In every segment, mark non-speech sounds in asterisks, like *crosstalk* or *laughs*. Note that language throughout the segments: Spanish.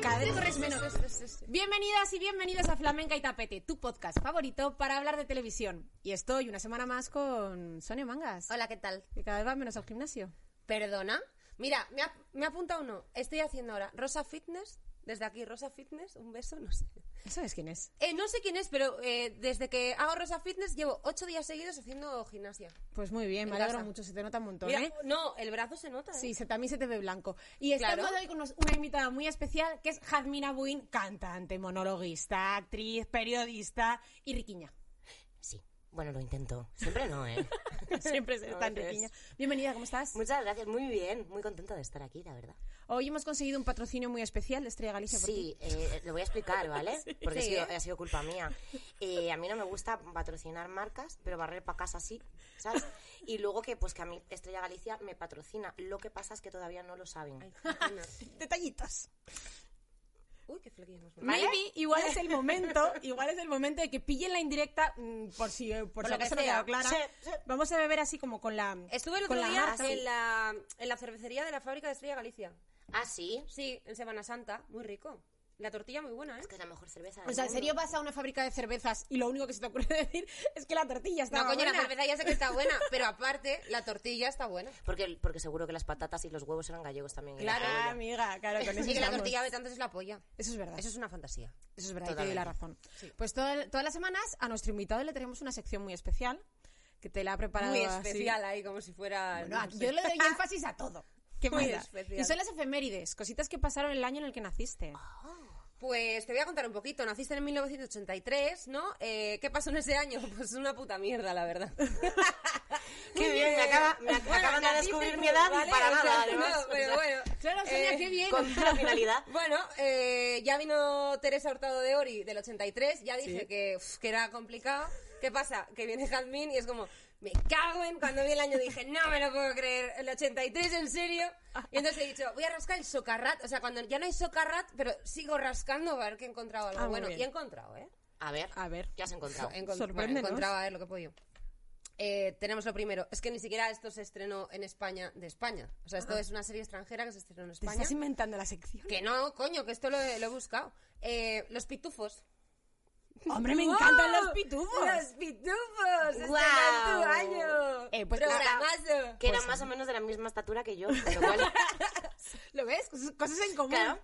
Cada vez corres menos. Bienvenidas y bienvenidos a Flamenca y Tapete, tu podcast favorito para hablar de televisión. Y estoy una semana más con Sonia Mangas, Hola, ¿qué tal? que cada vez va menos al gimnasio. ¿Perdona? Mira, me ha, me ha apuntado uno. Estoy haciendo ahora Rosa Fitness. Desde aquí, Rosa Fitness, un beso, no sé. ¿Sabes quién es? Eh, no sé quién es, pero eh, desde que hago Rosa Fitness llevo ocho días seguidos haciendo gimnasia. Pues muy bien, me alegro casa. mucho, se te nota un montón, Mira, ¿eh? no, el brazo se nota. Sí, se, también se te ve blanco. Y estamos Claro. hoy con unos- una invitada muy especial, que es Jazmina Buin, cantante, monologuista, actriz, periodista y riquiña. Bueno, lo intento. Siempre no, ¿eh? *laughs* Siempre es *laughs* tan riquiña. Bienvenida, ¿cómo estás? Muchas gracias, muy bien. Muy contenta de estar aquí, la verdad. Hoy hemos conseguido un patrocinio muy especial de Estrella Galicia por ti. Sí, eh, lo voy a explicar, ¿vale? *laughs* Porque Sí, ha, sido, ¿eh? ha sido culpa mía. Eh, a mí no me gusta patrocinar marcas, pero barrer para casa sí, ¿sabes? Y luego que, pues que a mí Estrella Galicia me patrocina. Lo que pasa es que todavía no lo saben. Detallitos. Uy, qué flequillo más Maybe igual es el *laughs* momento, igual es el momento de que pillen la indirecta mm, por si por, Por si lo que acaso no quedado clara. Sí, sí. Vamos a beber así como con la Estuve el otro la marca. en la, en la cervecería de la fábrica de Estrella Galicia. Ah, sí. Sí, en Semana Santa, muy rico. La tortilla muy buena, ¿eh? Es que es la mejor cerveza. O sea, ¿en serio vas a una fábrica de cervezas y lo único que se te ocurre *laughs* decir es que la tortilla está No, coño, la buena? cerveza ya sé que está buena, *laughs* pero aparte, la tortilla está buena. Porque, porque seguro que las patatas y los huevos eran gallegos también. Claro. Ah, amiga, claro, con *laughs* eso Y que la tortilla de tanto es la polla. Eso es verdad. Eso es una fantasía. Eso es verdad, y te doy la razón. Totalmente. Pues toda- todas las semanas a nuestro invitado le tenemos una sección muy especial que te la ha preparado Muy así. especial ahí, como si fuera... Bueno, no sé. yo le doy énfasis a todo. ¿Qué Muy especial. Y son las efemérides, cositas que pasaron el año en el que naciste. Pues te voy a contar un poquito. Naciste en 1983, ¿no? Eh, ¿Qué pasó en ese año? *laughs* Pues una puta mierda, la verdad. *laughs* Qué bien, me, acaba, me ac- acaban de descubrir mi edad y para nada, además. No, pero bueno. Claro, Sonia, Eh, qué bien. Con la finalidad. *laughs* Bueno, eh, ya vino Teresa Hurtado de Ori del 83, ya dije que, uf, que era complicado. ¿Qué pasa? Que viene Jazmín y es como, me cago en cuando vi el año dije, no me lo puedo creer, el 83 en serio. Y entonces he dicho, voy a rascar el socarrat, o sea, cuando ya no hay socarrat, pero sigo rascando a ver que he encontrado algo Ah, bueno. bien. Y he encontrado, ¿eh? A ver, A ver. ¿qué has encontrado? He bueno, he encontrado a ver lo que he podido. Eh, tenemos lo primero, es que ni siquiera esto se estrenó en España de España. O sea, esto es una serie extranjera que se estrenó en Te España. estás inventando la sección. Que no, coño, que esto lo he, lo he buscado. Eh, los pitufos. Hombre, me ¡Wow! encantan los pitufos. ¡Los pitufos! ¡Este ¡Guau! es tu año! Eh, pues Programazo. Que eran más o menos de la misma estatura que yo. lo cual- *laughs* ¿Lo ves? Cosas, cosas en común. Claro.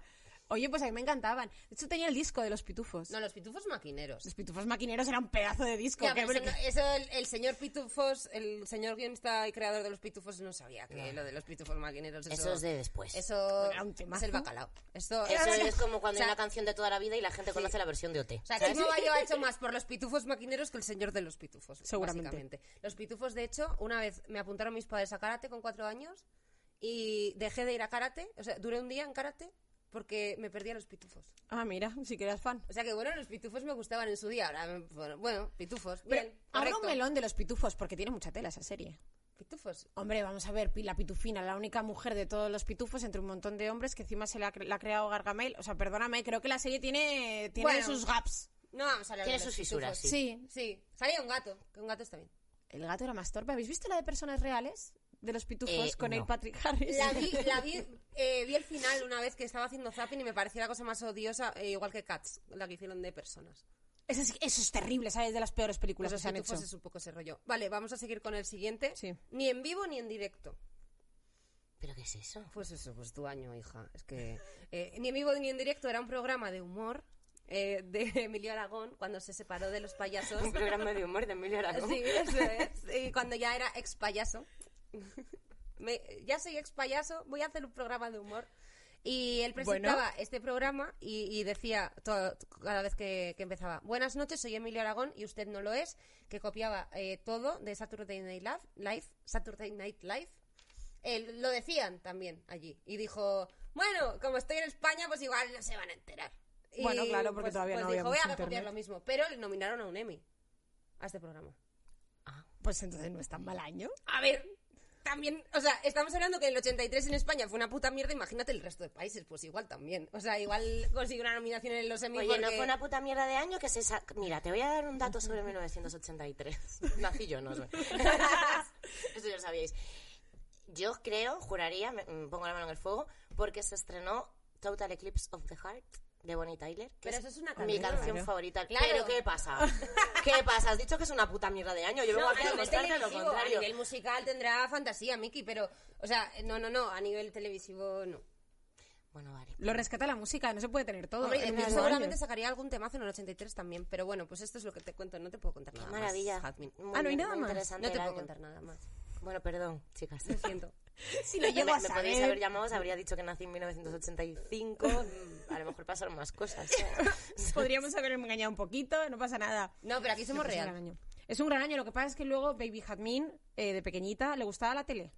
Oye, pues a mí me encantaban. De hecho, tenía el disco de los pitufos. No, los pitufos maquineros. Los pitufos maquineros eran un pedazo de disco. Ya, que- pero eso, no- eso el, el señor Pitufos, el señor guionista y creador de los Pitufos no sabía que lo de los Pitufos maquineros. Eso, Eso es de después. Eso Era un temazo. es el bacalao. Esto, Eso es como cuando O sea, hay una canción de toda la vida y la gente conoce la versión de OT. O sea, que ha hecho más por los pitufos maquineros que el señor de los pitufos. Seguramente. básicamente. Los pitufos, de hecho, una vez me apuntaron mis padres a karate con cuatro años y dejé de ir a karate. O sea, duré un día en karate porque me perdí a los pitufos. Ah, mira, si que eras fan. O sea que, bueno, los pitufos me gustaban en su día. Ahora, bueno, bueno pitufos. Pero Bien, abra un melón de los pitufos porque tiene mucha tela esa serie. Pitufos. Hombre, vamos a ver, la pitufina, la única mujer de todos los pitufos entre un montón de hombres que encima se la, ha cre- la ha creado Gargamel. O sea, perdóname, creo que la serie tiene, tiene Bueno. sus gaps. No vamos a hablar Tiene de los sus fisuras, pitufos. Sí. Sí. Salía un gato, que un gato está bien. El gato era más torpe. ¿Habéis visto la de personas reales? De los pitufos Eh, con el no. Patrick Harris. La vi, *laughs* la vi, eh, vi el final una vez que estaba haciendo zapping y me pareció la cosa más odiosa, eh, igual que Cats, la que hicieron de personas. Eso es, eso es terrible, ¿sabes? De las peores películas Los que se han pitufos hecho. es un poco ese rollo. Vale, vamos a seguir con el siguiente. Sí. Ni en vivo ni en directo. ¿Pero qué es eso? Pues eso, pues tu año, hija. Es que eh, ni en vivo ni en directo era un programa de humor eh, de Emilio Aragón cuando se separó de los payasos. Un programa de humor de Emilio Aragón. Sí, eso es. Y cuando ya era ex payaso. *laughs* Me- ya soy ex payaso, voy a hacer un programa de humor. Y él presentaba este programa y, y decía todo- cada vez que, que empezaba, buenas noches, soy Emilio Aragón y usted no lo es, que copiaba eh, todo de Saturday Night Live, Saturday Night Live. Él- lo decían también allí. Y dijo, bueno, como estoy en España, pues igual no se van a enterar. Y, Bueno, claro, porque todavía pues no dijo, había voy a copiar internet". lo mismo. Pero le nominaron a un Emmy a este programa. Pues entonces no es tan mal año. A ver, también, o sea, estamos hablando que el 83 en España fue una puta mierda, imagínate el resto de países, pues igual también. O sea, igual consiguió una nominación en los Emmy Oye, no fue una puta mierda de año que se sa- Mira, te voy a dar un dato sobre 1983. *laughs* Nací yo, no sé. *laughs* Eso ya lo sabíais. Yo creo, juraría, me pongo la mano en el fuego, porque se estrenó Total Eclipse of the Heart de Bonnie Tyler. Que Pero eso es una mi canción. canción Claro. favorita. Claro. Pero ¿qué pasa? *laughs* ¿Qué pasa? Has dicho que es una puta mierda de año. Yo vengo No, aquí a a lo a contrario. nivel musical tendrá fantasía, Miki, pero, o sea, no, no, no, a nivel televisivo no. Bueno, vale. Lo rescata la música, no se puede tener todo. Hombre, yo seguramente año. sacaría algún temazo en el 83 también, pero bueno, pues esto es lo que te cuento, no te puedo contar Qué nada maravilla. más. Muy Ah, ¿no hay nada más? No te puedo año. contar nada más. Bueno, perdón, chicas. Lo siento. *laughs* Si lo llego a me podéis haber llamado, os habría dicho que nací en 1985. mm, a lo mejor pasaron más cosas. ¿sabes? *laughs* Podríamos haber engañado un poquito, no pasa nada. No, pero aquí somos Pero es un gran real. año. Es un gran año. Lo que pasa es que luego Baby Jazmín, eh, de pequeñita, le gustaba la tele.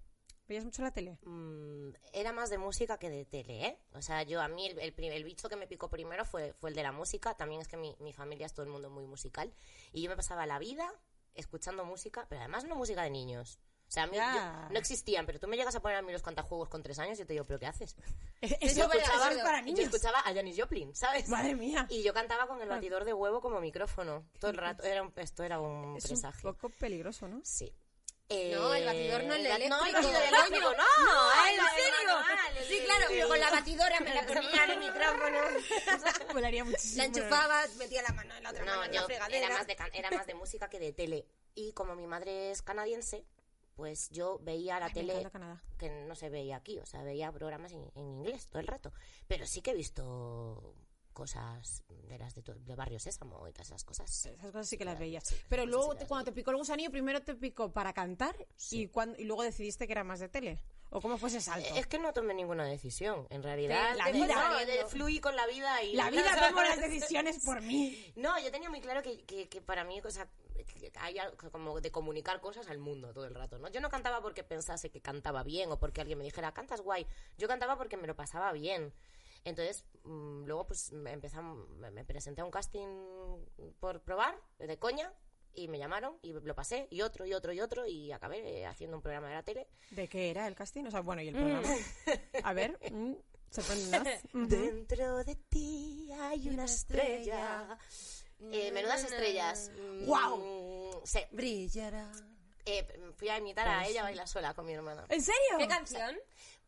¿Veías mucho la tele? Mm, era más de música que de tele, ¿eh? O sea, yo a mí el, el, el bicho que me picó primero fue, fue el de la música. También es que mi, mi familia es todo el mundo muy musical. Y yo me pasaba la vida escuchando música, pero además no música de niños. O sea, a mí yo- no existían, pero tú me llegas a poner a mí los cantajuegos con tres años y yo te digo, ¿pero qué haces? *laughs* Eso, yo es escuchaba eso- para Yo niños. escuchaba a Janis Joplin, ¿sabes? Madre mía. Y yo cantaba con el batidor de huevo como micrófono. Todo el rato. Era un, esto era un Es un presagio. poco peligroso, ¿no? Sí. No, el batidor no, el Eh, eléctrico. No, el batidor el eléctrico, no. No, ¿en serio? Sí, claro, con la batidora me la ponía en el micrófono. *laughs* Molaría muchísimo. La enchufaba, metía la mano en la otra mano No, en la yo fregadera. era más, de, era más de música que de tele. Y como mi madre es canadiense, pues yo veía la Ay, tele que no se veía aquí. O sea, veía programas en, en inglés todo el rato. Pero sí que he visto cosas de las de, de Barrio Sésamo y todas esas cosas. Esas cosas sí que las veías. Sí, Pero luego, sí te- cuando te picó el gusanillo, primero te picó para cantar y, cuan- y luego decidiste que era más de tele. ¿O cómo fue ese salto? Es que no tomé ninguna decisión, en realidad. La vida. no, fluí con la vida y... La vida toma las decisiones por mí. *laughs* No, yo tenía muy claro que, que, que para mí, o sea, hay como de comunicar cosas al mundo todo el rato, ¿no? Yo no cantaba porque pensase que cantaba bien o porque alguien me dijera, cantas guay. Yo cantaba porque me lo pasaba bien. Entonces, mm, luego pues me, empezam- me me presenté a un casting por probar, de coña, y me llamaron y lo pasé, y otro, y otro, y otro, y acabé haciendo un programa de la tele. ¿De qué era el casting? O sea, bueno, y el programa. *laughs* A ver, mm, sorpréndenos. Ujú. Dentro de ti hay una estrella. Eh, menudas estrellas. Mm, ¡Guau! Sí. Brillará. Eh, fui a imitar a ella bailar sola con mi hermana. ¿En serio? ¿Qué canción?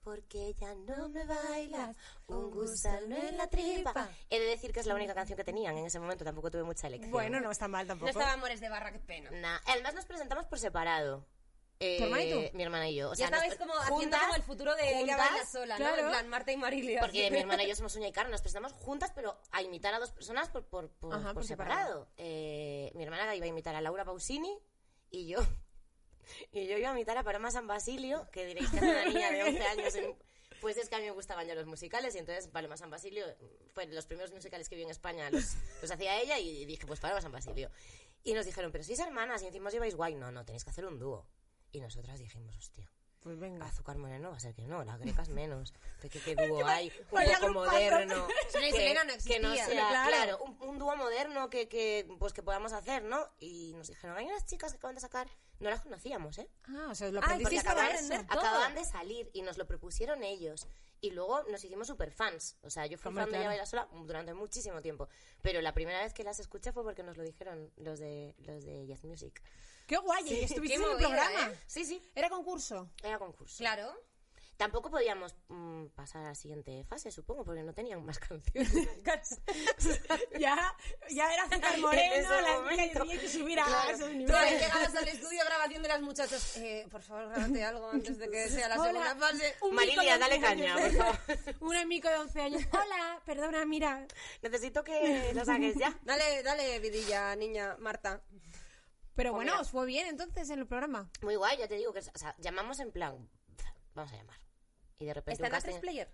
Porque ella no me baila, un gusano en la tripa. He de decir que es la única canción que tenían en ese momento, tampoco tuve mucha elección. Bueno, no está mal No tampoco. estaba Amores de Barra, qué pena. Nah, Además nos presentamos por separado. Eh, ¿Tu hermana y tú? Mi hermana y yo. O Ya sea, estabais nos- como haciendo como el futuro de ella juntas, baila sola, ¿no? claro. En plan, Marta y Marilia. Porque mi *laughs* hermana y yo somos uña y carne, nos presentamos juntas, pero a imitar a dos personas por, por, por, Ajá, por por separado. separado. Eh, mi hermana iba a imitar a Laura Pausini y yo. *laughs* Y yo iba a imitar a Paloma San Basilio, que diréis que es una niña de 11 años. en- pues es que a mí me gustaban ya los musicales y entonces Paloma San Basilio fue los primeros musicales que vi en España, los, los hacía ella y dije, pues Paloma San Basilio. Y nos dijeron, pero sois hermanas y encima os lleváis guay. No, no, tenéis que hacer un dúo. Y nosotras dijimos, hostia. Pues venga. Azúcar Moreno va a ser que no, las grecas menos. ¿Qué, qué, dúo *laughs* hay? Un poco moderno. Que- no Que no sea, Claro. claro, un, un dúo moderno que, que, pues, que podamos hacer, ¿no? Y nos dijeron, hay unas chicas que acaban de sacar, no las conocíamos, ¿eh? Ah, o sea, lo Ay, porque acaban- todo. Acaban de salir y nos lo propusieron ellos. Y luego nos hicimos super fans. O sea, yo fui Hombre, fan de ella sola durante muchísimo tiempo. Pero la primera vez que las escuché fue porque nos lo dijeron los de, los de Jazz Music. Qué guay, y estuviste en el movida, programa. ¿eh? Sí, sí, Era concurso. era concurso. Claro. Tampoco podíamos mm, pasar a la siguiente fase, supongo, porque no tenían más *laughs* canciones. *laughs* ya, ya era Azúcar En Moreno, la niña tenía que subir a Claro. esos Tú niveles. llegabas al estudio grabación de las muchachas. Eh, por favor, grábate algo antes de que *laughs* sea la Hola. segunda fase. Un Marilia, dale 11 caña, por favor. Un amigo de 11 años. Hola, perdona, mira. Necesito que lo saques ya. Dale, dale, vidilla, niña, Marta. Pero Pues bueno, os fue bien entonces en el programa. Muy guay, ya te digo que, o sea, llamamos en plan, vamos a llamar. Y de repente ¿Está en un la 3 casting- player?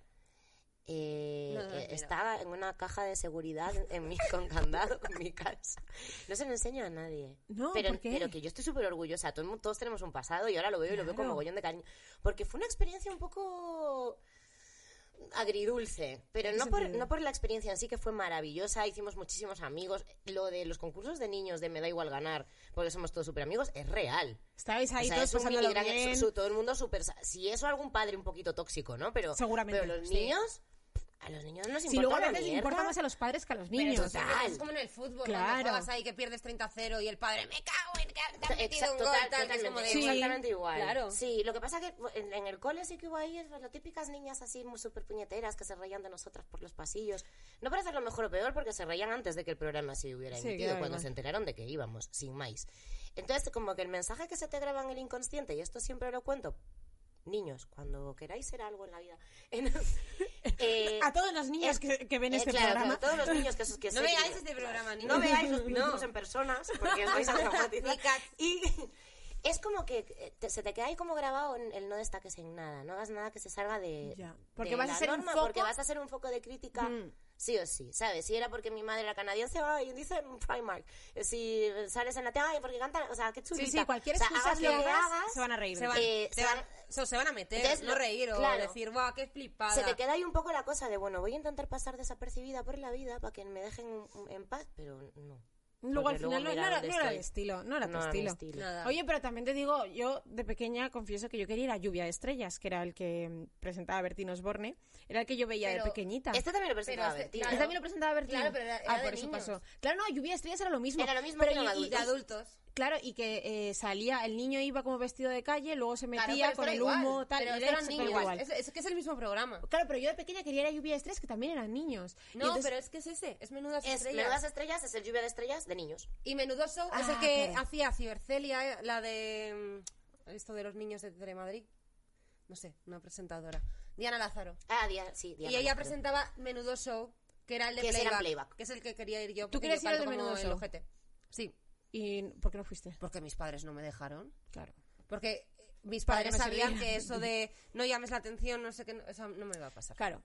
Eh, No, no, mira. está en una caja de seguridad en mi, *laughs* con candado en mi casa. No se lo enseño a nadie. No, pero, ¿por qué? pero que yo estoy súper orgullosa. Todo todos tenemos un pasado y ahora lo veo y lo veo con mogollón de cariño. Porque fue una experiencia un poco agridulce, pero ¿En qué no por, no por la experiencia en sí que fue maravillosa, hicimos muchísimos amigos, lo de los concursos de niños de me da igual ganar, porque somos todos súper amigos, es real. Estabais ahí O sea, todos es un pasándolo mini gran- bien. su- todo el mundo súper... Si eso algún padre un poquito tóxico, ¿no? Pero, Seguramente, pero los sí. niños A los niños no les Si importa luego a veces les importa más a los padres que a los niños. siempre es como en el fútbol, Claro. cuando juegas ahí que pierdes 30-0 y el padre, me cago en que te has metido Exacto, un gol, total- tal, es como de... Sí. exactamente igual. Claro. Sí, lo que pasa que en, en el cole sí que hubo ahí las típicas niñas así muy súper puñeteras que se reían de nosotras por los pasillos. No para hacerlo mejor o peor porque se reían antes de que el programa se hubiera Sí, emitido, claro, cuando igual. se enteraron de que íbamos, sin más. Entonces, como que el mensaje que se te graba en el inconsciente, y esto siempre lo cuento, niños, cuando queráis ser algo en la vida... *laughs* eh, A todos los niños es- que, que ven eh, este claro, programa. claro, todos los niños que, que No veáis este programa, ni no veáis los *laughs* No. en personas porque os vais a traumatizar. Y *laughs* es como que eh, te- se te queda ahí como grabado en el no destaques en nada, no hagas nada que se salga de, Ya, porque de vas a la ser un norma, foco- porque vas a ser un foco de crítica. Mm. Sí o sí, ¿sabes? Si era porque mi madre era canadiense, ay, dice Primark. Si sales en la tele, ay, porque cantan, o sea, qué chulita. Sí, sí, cualquier O sea, excusa hagas que hagas, hagas, se van a reír. Se van, Eh, se se van- van- so- se van a meter, Entonces, no reír o claro. decir, guau, qué flipada. Se te queda ahí un poco la cosa de, bueno, voy a intentar pasar desapercibida por la vida para que me dejen en paz, pero no. Luego al final no, era, no era el estoy. estilo, no era tu No era mi estilo. Oye, pero también te digo, yo de pequeña confieso que yo quería ir a Lluvia de Estrellas, que era el que presentaba Bertín Osborne, era el que yo veía Pero de pequeñita. Este también lo presentaba este- Bertín. claro. ¿Este también lo presentaba Bertín? Claro, pero era- ah, era por de eso niños. pasó. Claro, no, Lluvia de Estrellas era lo mismo. Era lo mismo, pero y- y- de adultos. Claro, y que eh, salía, el niño iba como vestido de calle, luego se metía con el humo, igual, tal, Pero y eran niños. igual. Es, es que es el mismo programa. Claro, pero yo de pequeña quería ir a Lluvia de Estrellas, que también eran niños. No, entonces- pero es que es ese, es Menudas Es Estrellas. Menudas Estrellas es el lluvia de estrellas de niños. Y Menudo Show es Ah, el que hacía Cibercelia, eh, la de mm, esto de los niños de Telemadrid. No sé, una presentadora. Diana Lázaro. Ah, Dia- sí, Diana y ella Lázaro. presentaba Menudo Show, que era el de playback, playback. que es el que quería ir yo. ¿Tú querías ir al de Menudo el Show? ojete. Sí, ¿Y por qué no fuiste? porque mis padres no me dejaron. Claro. Porque eh, mis que padres no sabían rían. que eso de no llames la atención, no sé qué, eso no me va a pasar. Claro.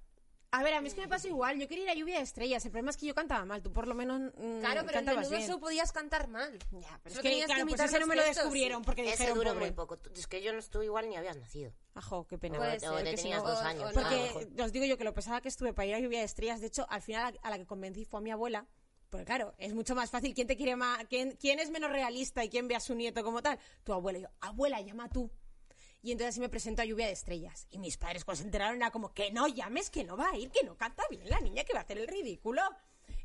A ver, a mí es que me pasa igual. Yo quería ir a Lluvia de Estrellas. El problema es que yo cantaba mal. Tú por lo menos mm, Claro, pero en cantabas Menudo. Show podías cantar mal. Ya, pero es que, claro, pues imitar ese no me lo descubrieron porque Ese dijeron, duró muy poco. Es que yo no estuve igual ni habías nacido. Ajo, qué pena. Puede o ser, te que tenías no- dos o- años. o Porque mejor. os digo yo que lo pesada que estuve para ir a Lluvia de Estrellas. De hecho, al final a la que convencí fue a mi abuela. Porque claro, es mucho más fácil. ¿Quién te quiere más? ¿Quién, es menos realista y quién ve a su nieto como tal? Tu abuela. Y yo, abuela, llama tú. Y entonces así me presento a Lluvia de Estrellas. Y mis padres cuando se enteraron era como, que no llames, que no va a ir, que no canta bien la niña, que va a hacer el ridículo.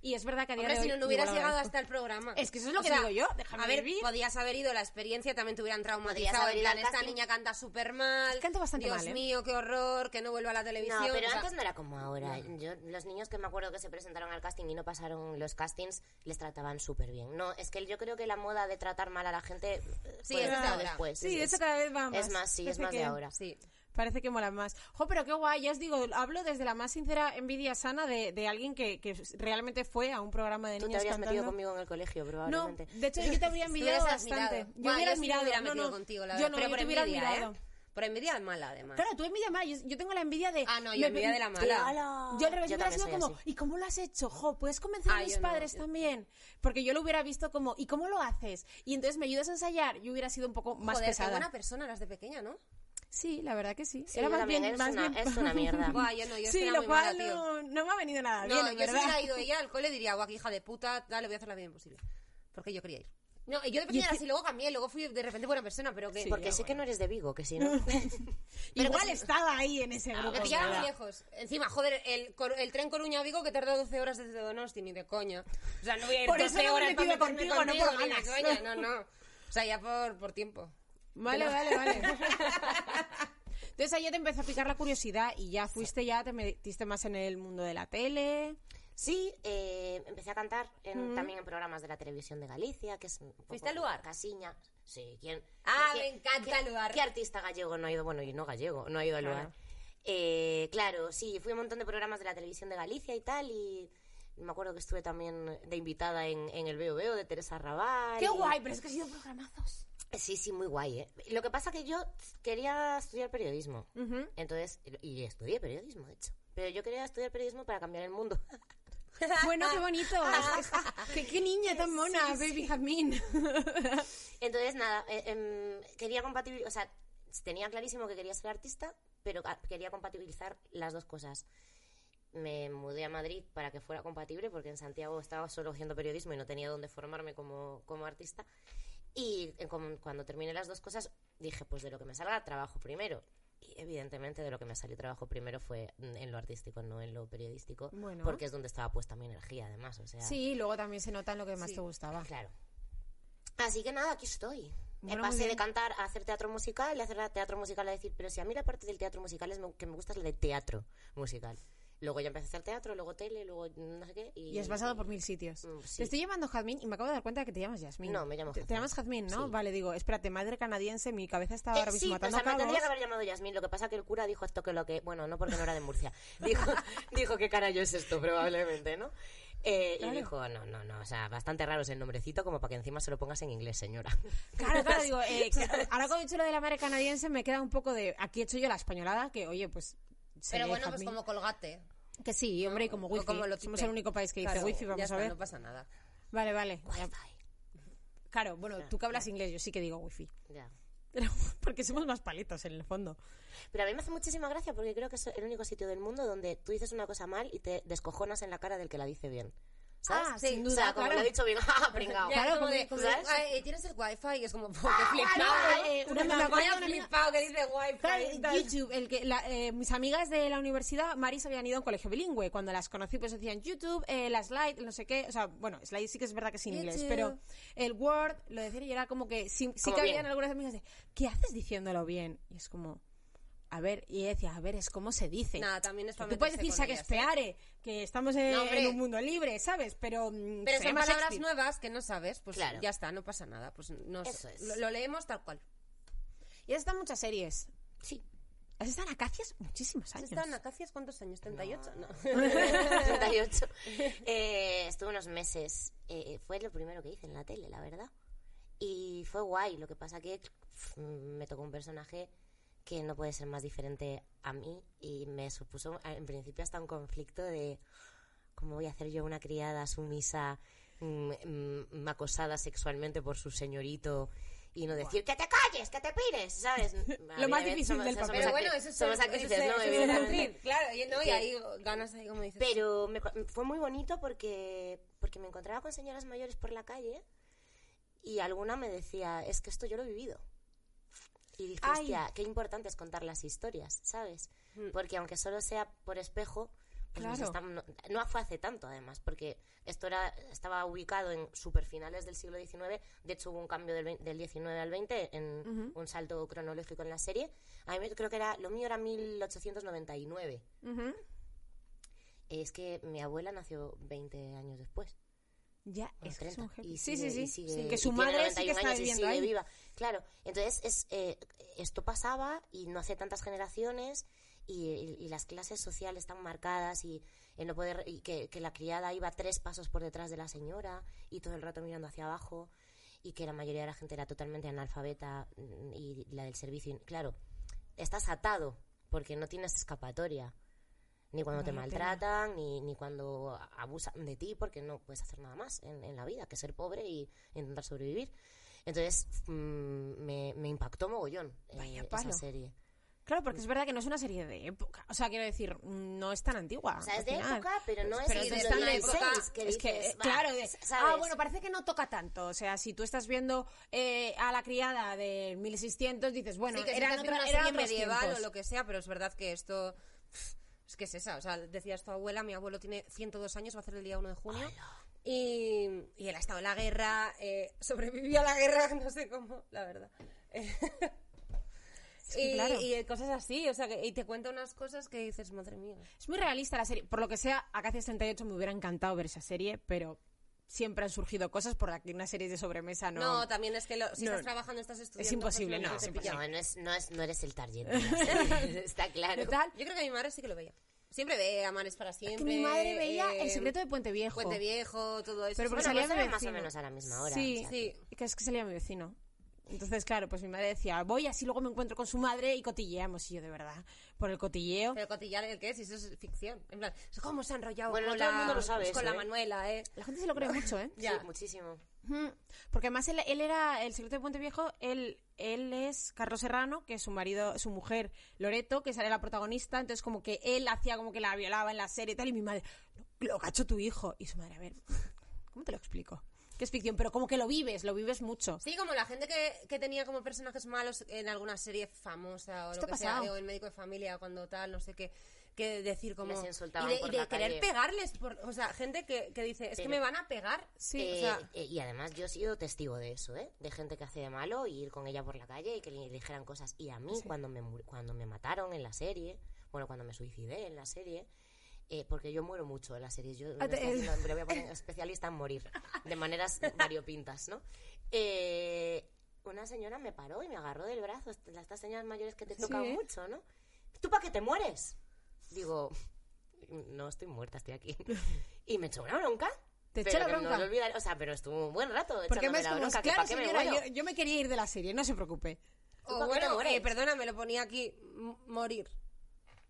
Y es verdad que a día Hombre, de si no, no hubieras llegado hasta el programa. Es que eso es lo O que sea, digo yo, déjame a ver, vivir. podías haber ido, la experiencia también te hubieran traumatizado. En plan, esta niña canta súper mal. Canta bastante Dios mal, ¿eh? mío, qué horror, que no vuelva a la televisión. No, pero o sea, antes no era como ahora. Yo, los niños que me acuerdo que se presentaron al casting y no pasaron los castings, les trataban súper bien. No, es que yo creo que la moda de tratar mal a la gente eh, Sí, fue es de ahora. después. Sí, es, eso cada vez va más. es más, sí, es más de ahora. Sí. Parece que mola más. Jo, pero qué guay, ya os digo, hablo desde la más sincera envidia sana de, de alguien que, que realmente fue a un programa de Tú te niños habrías cantando. metido conmigo en el colegio, No, probablemente. de hecho yo te habría *laughs* envidiado bastante. admirado. Yo Buah, hubiera sí me admirado, hubiera no, metido no, contigo, la yo verdad. no, pero yo por te hubiera envidia, admirado. ¿eh? Por envidia mala, además. Claro, tú envidia mala, yo, yo tengo la envidia de... Ah, no, yo me- envidia de la mala. ala. Yo al revés Yo hubiera sido como, así. ¿y cómo lo has hecho? Jo, puedes convencer Ah, a mis yo no, padres yo- también. Porque yo lo hubiera visto como, ¿y cómo lo haces? Y entonces me ayudas a ensayar. Yo hubiera sido un poco más Joder, qué pesada. buena persona eras de pequeña, ¿no? Sí, la verdad que sí. Sí, Era más también, bien, eres más una- bien- es una *laughs* mierda. Buah, yo no, yo es sí, lo muy cual mala, tío. no, no me ha venido nada No, bien, yo en si verdad. hubiera ido ella al cole diría, guau, hija de puta, dale, voy a hacer la vida imposible. Porque yo quería ir. No, y yo de pequeña era así, luego cambié, luego fui de repente buena persona, pero que... Porque sí que no eres de Vigo, que si no. *laughs* Igual *laughs* estaba ahí en ese grupo. Me pillaron ¿verdad? muy lejos. Encima, joder, el, cor- el tren Coruña-Vigo que tarda 12 horas desde Donosti, ni de coña. O sea, no voy a ir Por eso 12 no me para metido meterme contigo, no por ganas. coña, no, no. O sea, ya por, por tiempo. Vale, vale, vale. *laughs* Entonces ahí ya te empezó a picar la curiosidad y ya fuiste, ya te metiste más en el mundo de la tele. Sí, eh, empecé a cantar en- también en programas de la televisión de Galicia, que es un poco ¿Fuiste al lugar? Casiña. Sí, ¿quién? Ah, ¿quién- me encanta qué- el lugar. ¿Qué artista gallego no ha ido? Bueno, y no gallego, no ha ido al Claro. lugar. Eh, claro, sí, fui a un montón de programas de la televisión de Galicia y tal, y me acuerdo que estuve también de invitada en, en el Veo Veo de Teresa Raval. ¡Qué y- guay! Pero es que ha sido programazos. Sí, sí, muy guay, ¿eh? Lo que pasa que yo quería estudiar periodismo. Ujú. Entonces, y estudié periodismo, de hecho. Pero yo quería estudiar periodismo para cambiar el mundo. *laughs* Bueno, qué bonito. *laughs* qué, qué niña tan mona, Baby Jazmín. *laughs* Entonces, nada, eh, em, quería compatibilizar, o sea, tenía clarísimo que quería ser artista, pero quería compatibilizar las dos cosas. Me mudé a Madrid para que fuera compatible, porque en Santiago estaba solo haciendo periodismo y no tenía dónde formarme como, como artista. Y cuando terminé las dos cosas, dije, pues de lo que me salga, trabajo primero. Y evidentemente de lo que me salió trabajo primero fue en lo artístico, no en lo periodístico, Bueno. porque es donde estaba puesta mi energía además, o sea, Sí, luego también se nota en lo que más Sí. te gustaba. claro. Así que nada, aquí estoy. Bueno, me pasé de cantar a hacer teatro musical, de hacer teatro musical a decir, pero si a mí la parte del teatro musical es me- que me gusta es la de teatro musical. Luego ya empecé a hacer teatro, luego tele, luego no sé qué. Y, Y has pasado por mil sitios. Mm, sí. Te estoy llamando Jazmín y me acabo de dar cuenta de que te llamas Yasmín. No, me llamo Te, te Jazmín. llamas Jazmín, ¿no? Sí. Vale, digo, espérate, madre canadiense, mi cabeza está Eh, ahora mismo sí, o matando sea, me tendría que haber llamado Yasmín. Lo que pasa que el cura dijo esto que lo que... Bueno, no porque no era de Murcia. *laughs* Dijo, dijo qué carajo es esto, probablemente, ¿no? Eh, Claro. Y dijo, no, no, no, o sea, bastante raro es el nombrecito como para que encima se lo pongas en inglés, señora. *laughs* Claro, claro, digo, eh, *laughs* que- ahora que he dicho lo de la madre canadiense me queda un poco de... Aquí he hecho yo la españolada, que oye, pues... Pero bueno, pues como colgate. Que sí, hombre, y como wifi. como lo Somos el único país que dice Claro, wifi, ya vamos está, a ver. No pasa nada. Vale, vale. Claro, bueno, tú que hablas inglés, yo sí que digo wifi. Ya. Pero, *laughs* porque somos más palitos en el fondo. Pero a mí me hace muchísima gracia porque creo que es el único sitio del mundo donde tú dices una cosa mal y te descojonas en la cara del que la dice bien. ¿Sabes? Ah, sin O duda, sea, como claro. lo he dicho bien, *laughs* ¡ah, *laughs* pringao! Claro. "Ay, ¿Tienes el wifi? Y es como, *laughs* ¡oh, qué flipado! no, eh, una- una flipado que dice wifi. Claro. YouTube, el que la- eh, mis amigas de la universidad, Maris habían ido a un colegio bilingüe. Cuando las conocí, pues decían YouTube, eh, la slide, no sé qué. O sea, bueno, slide sí que es verdad que es en inglés, pero el Word lo decían y era como que sí, sí que habían algunas amigas de, ¿qué haces diciéndolo bien? Y es como, a ver, y decía, a ver, es como se dice. Nada, también es para Tú puedes decir con saques ellas, ¿eh? que estamos en, No, en un mundo libre, ¿sabes? Pero, mm, Pero son palabras nuevas que no sabes, pues Claro. ya está, no pasa nada. Pues nos- Eso es. lo, lo leemos tal cual. Y has estado en muchas series. Sí. Has estado en Acacias muchísimos años. ¿Están acacias cuántos años? ¿38? No. 38. *laughs* Eh, estuve unos meses. eh, fue lo primero que hice en la tele, la verdad. Y fue guay. Lo que pasa que me tocó un personaje que no puede ser más diferente a mí y me supuso en principio hasta un conflicto de cómo voy a hacer yo una criada sumisa mm, mm, acosada sexualmente por su señorito y no decir que te calles, que te pires, ¿sabes? *laughs* Lo más difícil del papel. Pero bueno, eso es somos actrices, ¿no? actriz, Claro, y, no, y ahí ganas ahí como dices. Pero me fue muy bonito porque, porque me encontraba con señoras mayores por la calle y alguna me decía, es que esto yo lo he vivido. Y dije, Ay. hostia, qué importante es contar las historias, ¿sabes? Mm. Porque aunque solo sea por espejo, pues Claro. no, no fue hace tanto además, porque esto era, estaba ubicado en superfinales del siglo XIX, de hecho hubo un cambio del, vein- del 19 al 20 en un salto cronológico en la serie. A mí creo que era, lo mío era 1899. Ujú. Es que mi abuela nació 20 años después. Ya, es que es 30, un jefe. y Sí, sigue- sí, sí. sigue- sí, Que su madre sí que 91 está años y viviendo sigue ahí. viva. Claro, entonces es, eh, esto pasaba y no hace tantas generaciones y, y- y las clases sociales están marcadas y, el no poder, y que, que la criada iba tres pasos por detrás de la señora y todo el rato mirando hacia abajo y que la mayoría de la gente era totalmente analfabeta mm, y la del servicio. Claro, estás atado porque no tienes escapatoria. Ni cuando te maltratan, ni, ni cuando abusan de ti, porque no puedes hacer nada más en, en la vida que ser pobre y intentar sobrevivir. Entonces mm, me, me impactó mogollón eh, Vaya esa palo. serie. Claro, porque es verdad que no es una serie de época. O sea, quiero decir, no es tan antigua. O sea, es de final. época, pero no es Pero es de 2006, época, que es que, eh, va, claro, de- ah, bueno, parece que no toca tanto. O sea, si tú estás viendo eh, a la criada de 1600, dices, bueno, sí, que si otra- una serie medieval tiempos. o lo que sea, pero es verdad que esto... Es que es esa, o sea, decías tu abuela, mi abuelo tiene 102 años, va a hacer el día 1 de junio. Y, y él ha estado en la guerra, eh, sobrevivió a la guerra, *laughs* no sé cómo, la verdad. *laughs* que y, claro. y cosas así, o sea, que, y te cuenta unas cosas que dices, madre mía. Es muy realista la serie. Por lo que sea, Acacias 38 me hubiera encantado ver esa serie, pero siempre han surgido cosas por aquí una serie de sobremesa no... No, también es que lo- si No. estás trabajando, estás estudiando. Es imposible, pues no, es. No, no, es, no, es, no eres el target. *laughs* *laughs* Está claro. Yo creo que mi madre sí que lo veía. Siempre ve Amares para siempre. que mi madre veía eh, El secreto de Puente Viejo. Puente Viejo, todo eso. Pero porque Bueno, salía pues mi más o menos a la misma hora. Sí, o sea, sí. que es que salía mi vecino. Entonces, claro, pues mi madre decía, voy así luego me encuentro con su madre y cotilleamos. Y yo, de verdad, por el cotilleo. Pero cotillar el qué es, eso es ficción. En plan, ¿cómo se ha enrollado Bueno, con, todo el la, mundo lo sabe con eso, la ¿eh? Manuela, eh? La gente se lo cree mucho, ¿eh? *laughs* Ya. Sí, muchísimo. Porque además él, él era el secreto de Puente Viejo, él, él es Carlos Serrano, que es su marido, su mujer Loreto, que sale la protagonista, entonces como que él hacía como que la violaba en la serie y tal, y mi madre, lo, lo cachó tu hijo. Y su madre, a ver, ¿cómo te lo explico? Que es ficción, pero como que lo vives, lo vives mucho. Sí, como la gente que, que tenía como personajes malos en alguna serie famosa o Esto lo que sea, pasado. o el médico de familia, cuando tal, no sé qué, que decir como... Les insultaban y de, por y de la querer calle. pegarles, por, o sea, gente que, que dice, es que me van a pegar. Sí, Eh, o sea, eh, y además yo he sido testigo de eso, ¿eh? De gente que hace de malo y ir con ella por la calle y que le dijeran cosas. Y a mí, cuando, me, cuando me mataron en la serie, bueno, cuando me suicidé en la serie, eh, porque yo muero mucho en las series, yo me, Ah, estoy haciendo- *laughs* me voy a poner especialista en morir, de maneras variopintas, ¿no? Eh, una señora me paró y me agarró del brazo, est- estas señoras mayores que te Sí. tocan mucho, ¿no? ¿Tú para qué te mueres? Digo, no estoy muerta, estoy aquí. Y me echó una bronca. ¿Te echó pero la que bronca? No lo olvidaré, o sea, pero estuvo un buen rato Porque me la como, bronca, que claro, ¿para qué me señora, muero? yo, yo me quería ir de la serie, no se preocupe. ¿Tú o bueno, eh, perdona, me lo ponía aquí, morir.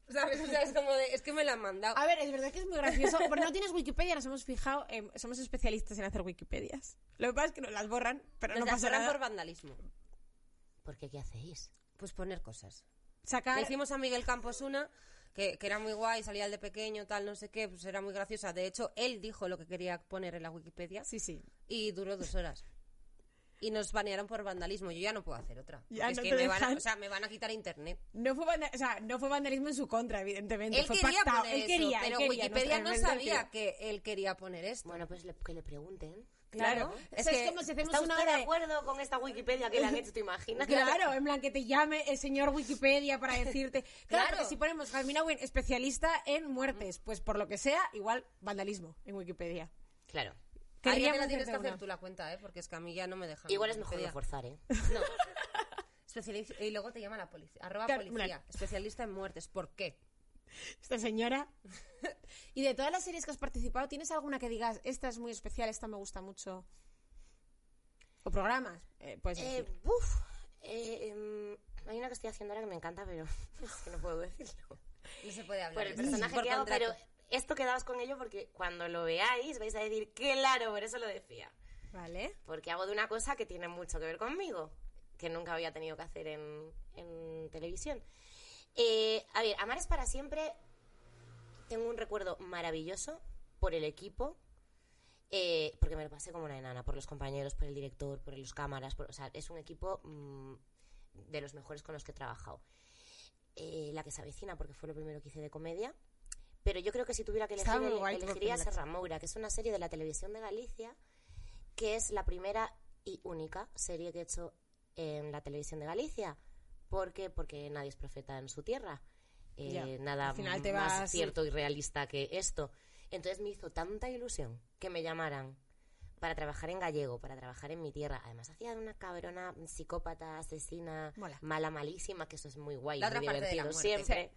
¿Sabes? O sea, es como de, es que me la han mandado. A ver, es verdad que es muy gracioso, pero no tienes Wikipedia, nos hemos fijado, eh, somos especialistas en hacer Wikipedias. Lo que pasa es que nos las borran, pero Nos no las pasa borran nada. por vandalismo. ¿Por qué qué hacéis? Pues poner cosas. Sacar... Le hicimos a Miguel Campos una que, que era muy guay, salía el de pequeño, tal, no sé qué, pues era muy graciosa. De hecho, él dijo lo que quería poner en la Wikipedia Sí, sí. y duró dos horas. Y nos banearon por vandalismo. Yo ya no puedo hacer otra. Ya es no que me van, a, o sea, me van a quitar internet. No fue, o sea, no fue vandalismo en su contra, evidentemente. Él fue quería pactado. poner él eso, quería, él pero quería, Wikipedia no sabía que él quería poner esto. Bueno, pues le- que le pregunten. Claro. Es Es, que como si hacemos ¿Está una usted de hora de... acuerdo con esta Wikipedia que le han hecho, te imaginas? Claro, en plan que te llame el señor Wikipedia para *laughs* decirte. Claro, Claro. porque si ponemos Jasmine Owen, especialista en muertes, pues por lo que sea, igual vandalismo en Wikipedia. Claro. Ahí te la tienes que hacer una. tú la cuenta, ¿eh? Porque es que a mí ya no me dejan. Igual es mejor no forzar, ¿eh? *laughs* No. *laughs* Especializ- y luego te llama la policía. Arroba Claro, policía. Especialista en muertes. ¿Por qué? Esta señora. y de todas las series que has participado, ¿tienes alguna que digas, esta es muy especial, esta me gusta mucho? ¿O programas? Eh, puedes Eh, decir. uf, eh, em, hay una que estoy haciendo ahora que me encanta, pero *laughs* es que no puedo decirlo. No se puede hablar. Por el personaje Por que hago, pero esto quedaos con ello porque cuando lo veáis vais a decir, claro, por eso lo decía. Vale. Porque hago de una cosa que tiene mucho que ver conmigo, que nunca había tenido que hacer en, en televisión. Eh, a ver, Amar es para siempre. Tengo un recuerdo maravilloso por el equipo, eh, porque me lo pasé como una enana, por los compañeros, por el director, por los cámaras. por- o sea, es un equipo mm, de los mejores con los que he trabajado. Eh, la que se avecina, porque fue lo primero que hice de comedia. Pero yo creo que si tuviera que elegir, elegiría. Serra Moura, que es una serie de la televisión de Galicia, que es la primera y única serie que he hecho en la televisión de Galicia. ¿Por qué? Porque nadie es profeta en su tierra. Eh, Nada al final te más vas- cierto y realista que esto. Entonces me hizo tanta ilusión que me llamaran para trabajar en gallego, para trabajar en mi tierra. Además hacía de una cabrona psicópata, asesina, Mola. mala, malísima, que eso es muy guay, La muy divertido muerte. siempre.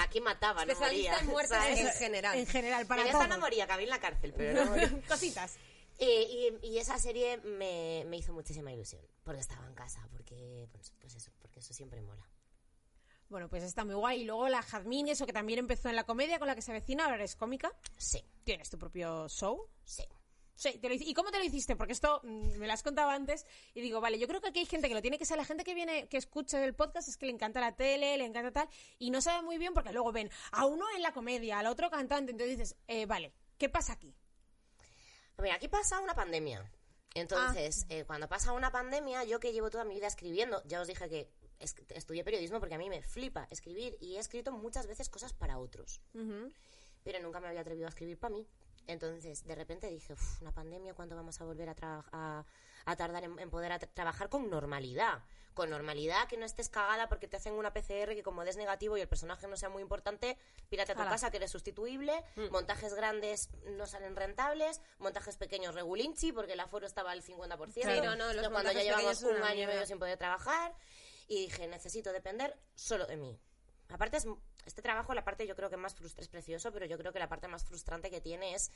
Aquí mataba, no moría. en muertes ¿sabes? en general. En general, para todo. no moría, cabía en la cárcel, pero no moría. *laughs* Cositas. Eh, y, y esa serie me, me hizo muchísima ilusión, porque estaba en casa, porque pues, pues eso, porque eso siempre mola. Bueno, pues está muy guay. Y luego la Jazmín, eso que también empezó en la comedia con la que se avecina, ahora eres cómica. Sí, Tienes tu propio show. sí. Sí, te lo hice- ¿y cómo te lo hiciste? Porque esto mm, me lo has contado antes y digo, vale, yo creo que aquí hay gente que lo tiene que saber, la gente que viene, que escucha el podcast es que le encanta la tele, le encanta tal, y no sabe muy bien porque luego ven a uno en la comedia, al otro cantante, entonces dices, eh, vale, ¿qué pasa aquí? Mira, aquí pasa una pandemia. Entonces, eh, cuando pasa una pandemia, yo que llevo toda mi vida escribiendo, ya os dije que es- estudié periodismo porque a mí me flipa escribir y he escrito muchas veces cosas para otros. pero nunca me había atrevido a escribir para mí. Entonces, de repente dije, "Uf, una pandemia, ¿cuándo vamos a volver a, a, a tardar en, en poder trabajar con normalidad? Con normalidad, que no estés cagada porque te hacen una PCR que como des negativo y el personaje no sea muy importante, pírate a tu casa que eres sustituible, montajes grandes no salen rentables, montajes pequeños regulinchi porque el aforo estaba al 50%, Sí, no, no, los cuando ya llevamos un año y medio sin poder trabajar y dije, necesito depender solo de mí. Aparte, es, este trabajo, la parte yo creo que más frustra, es precioso, pero yo creo que la parte más frustrante que tiene es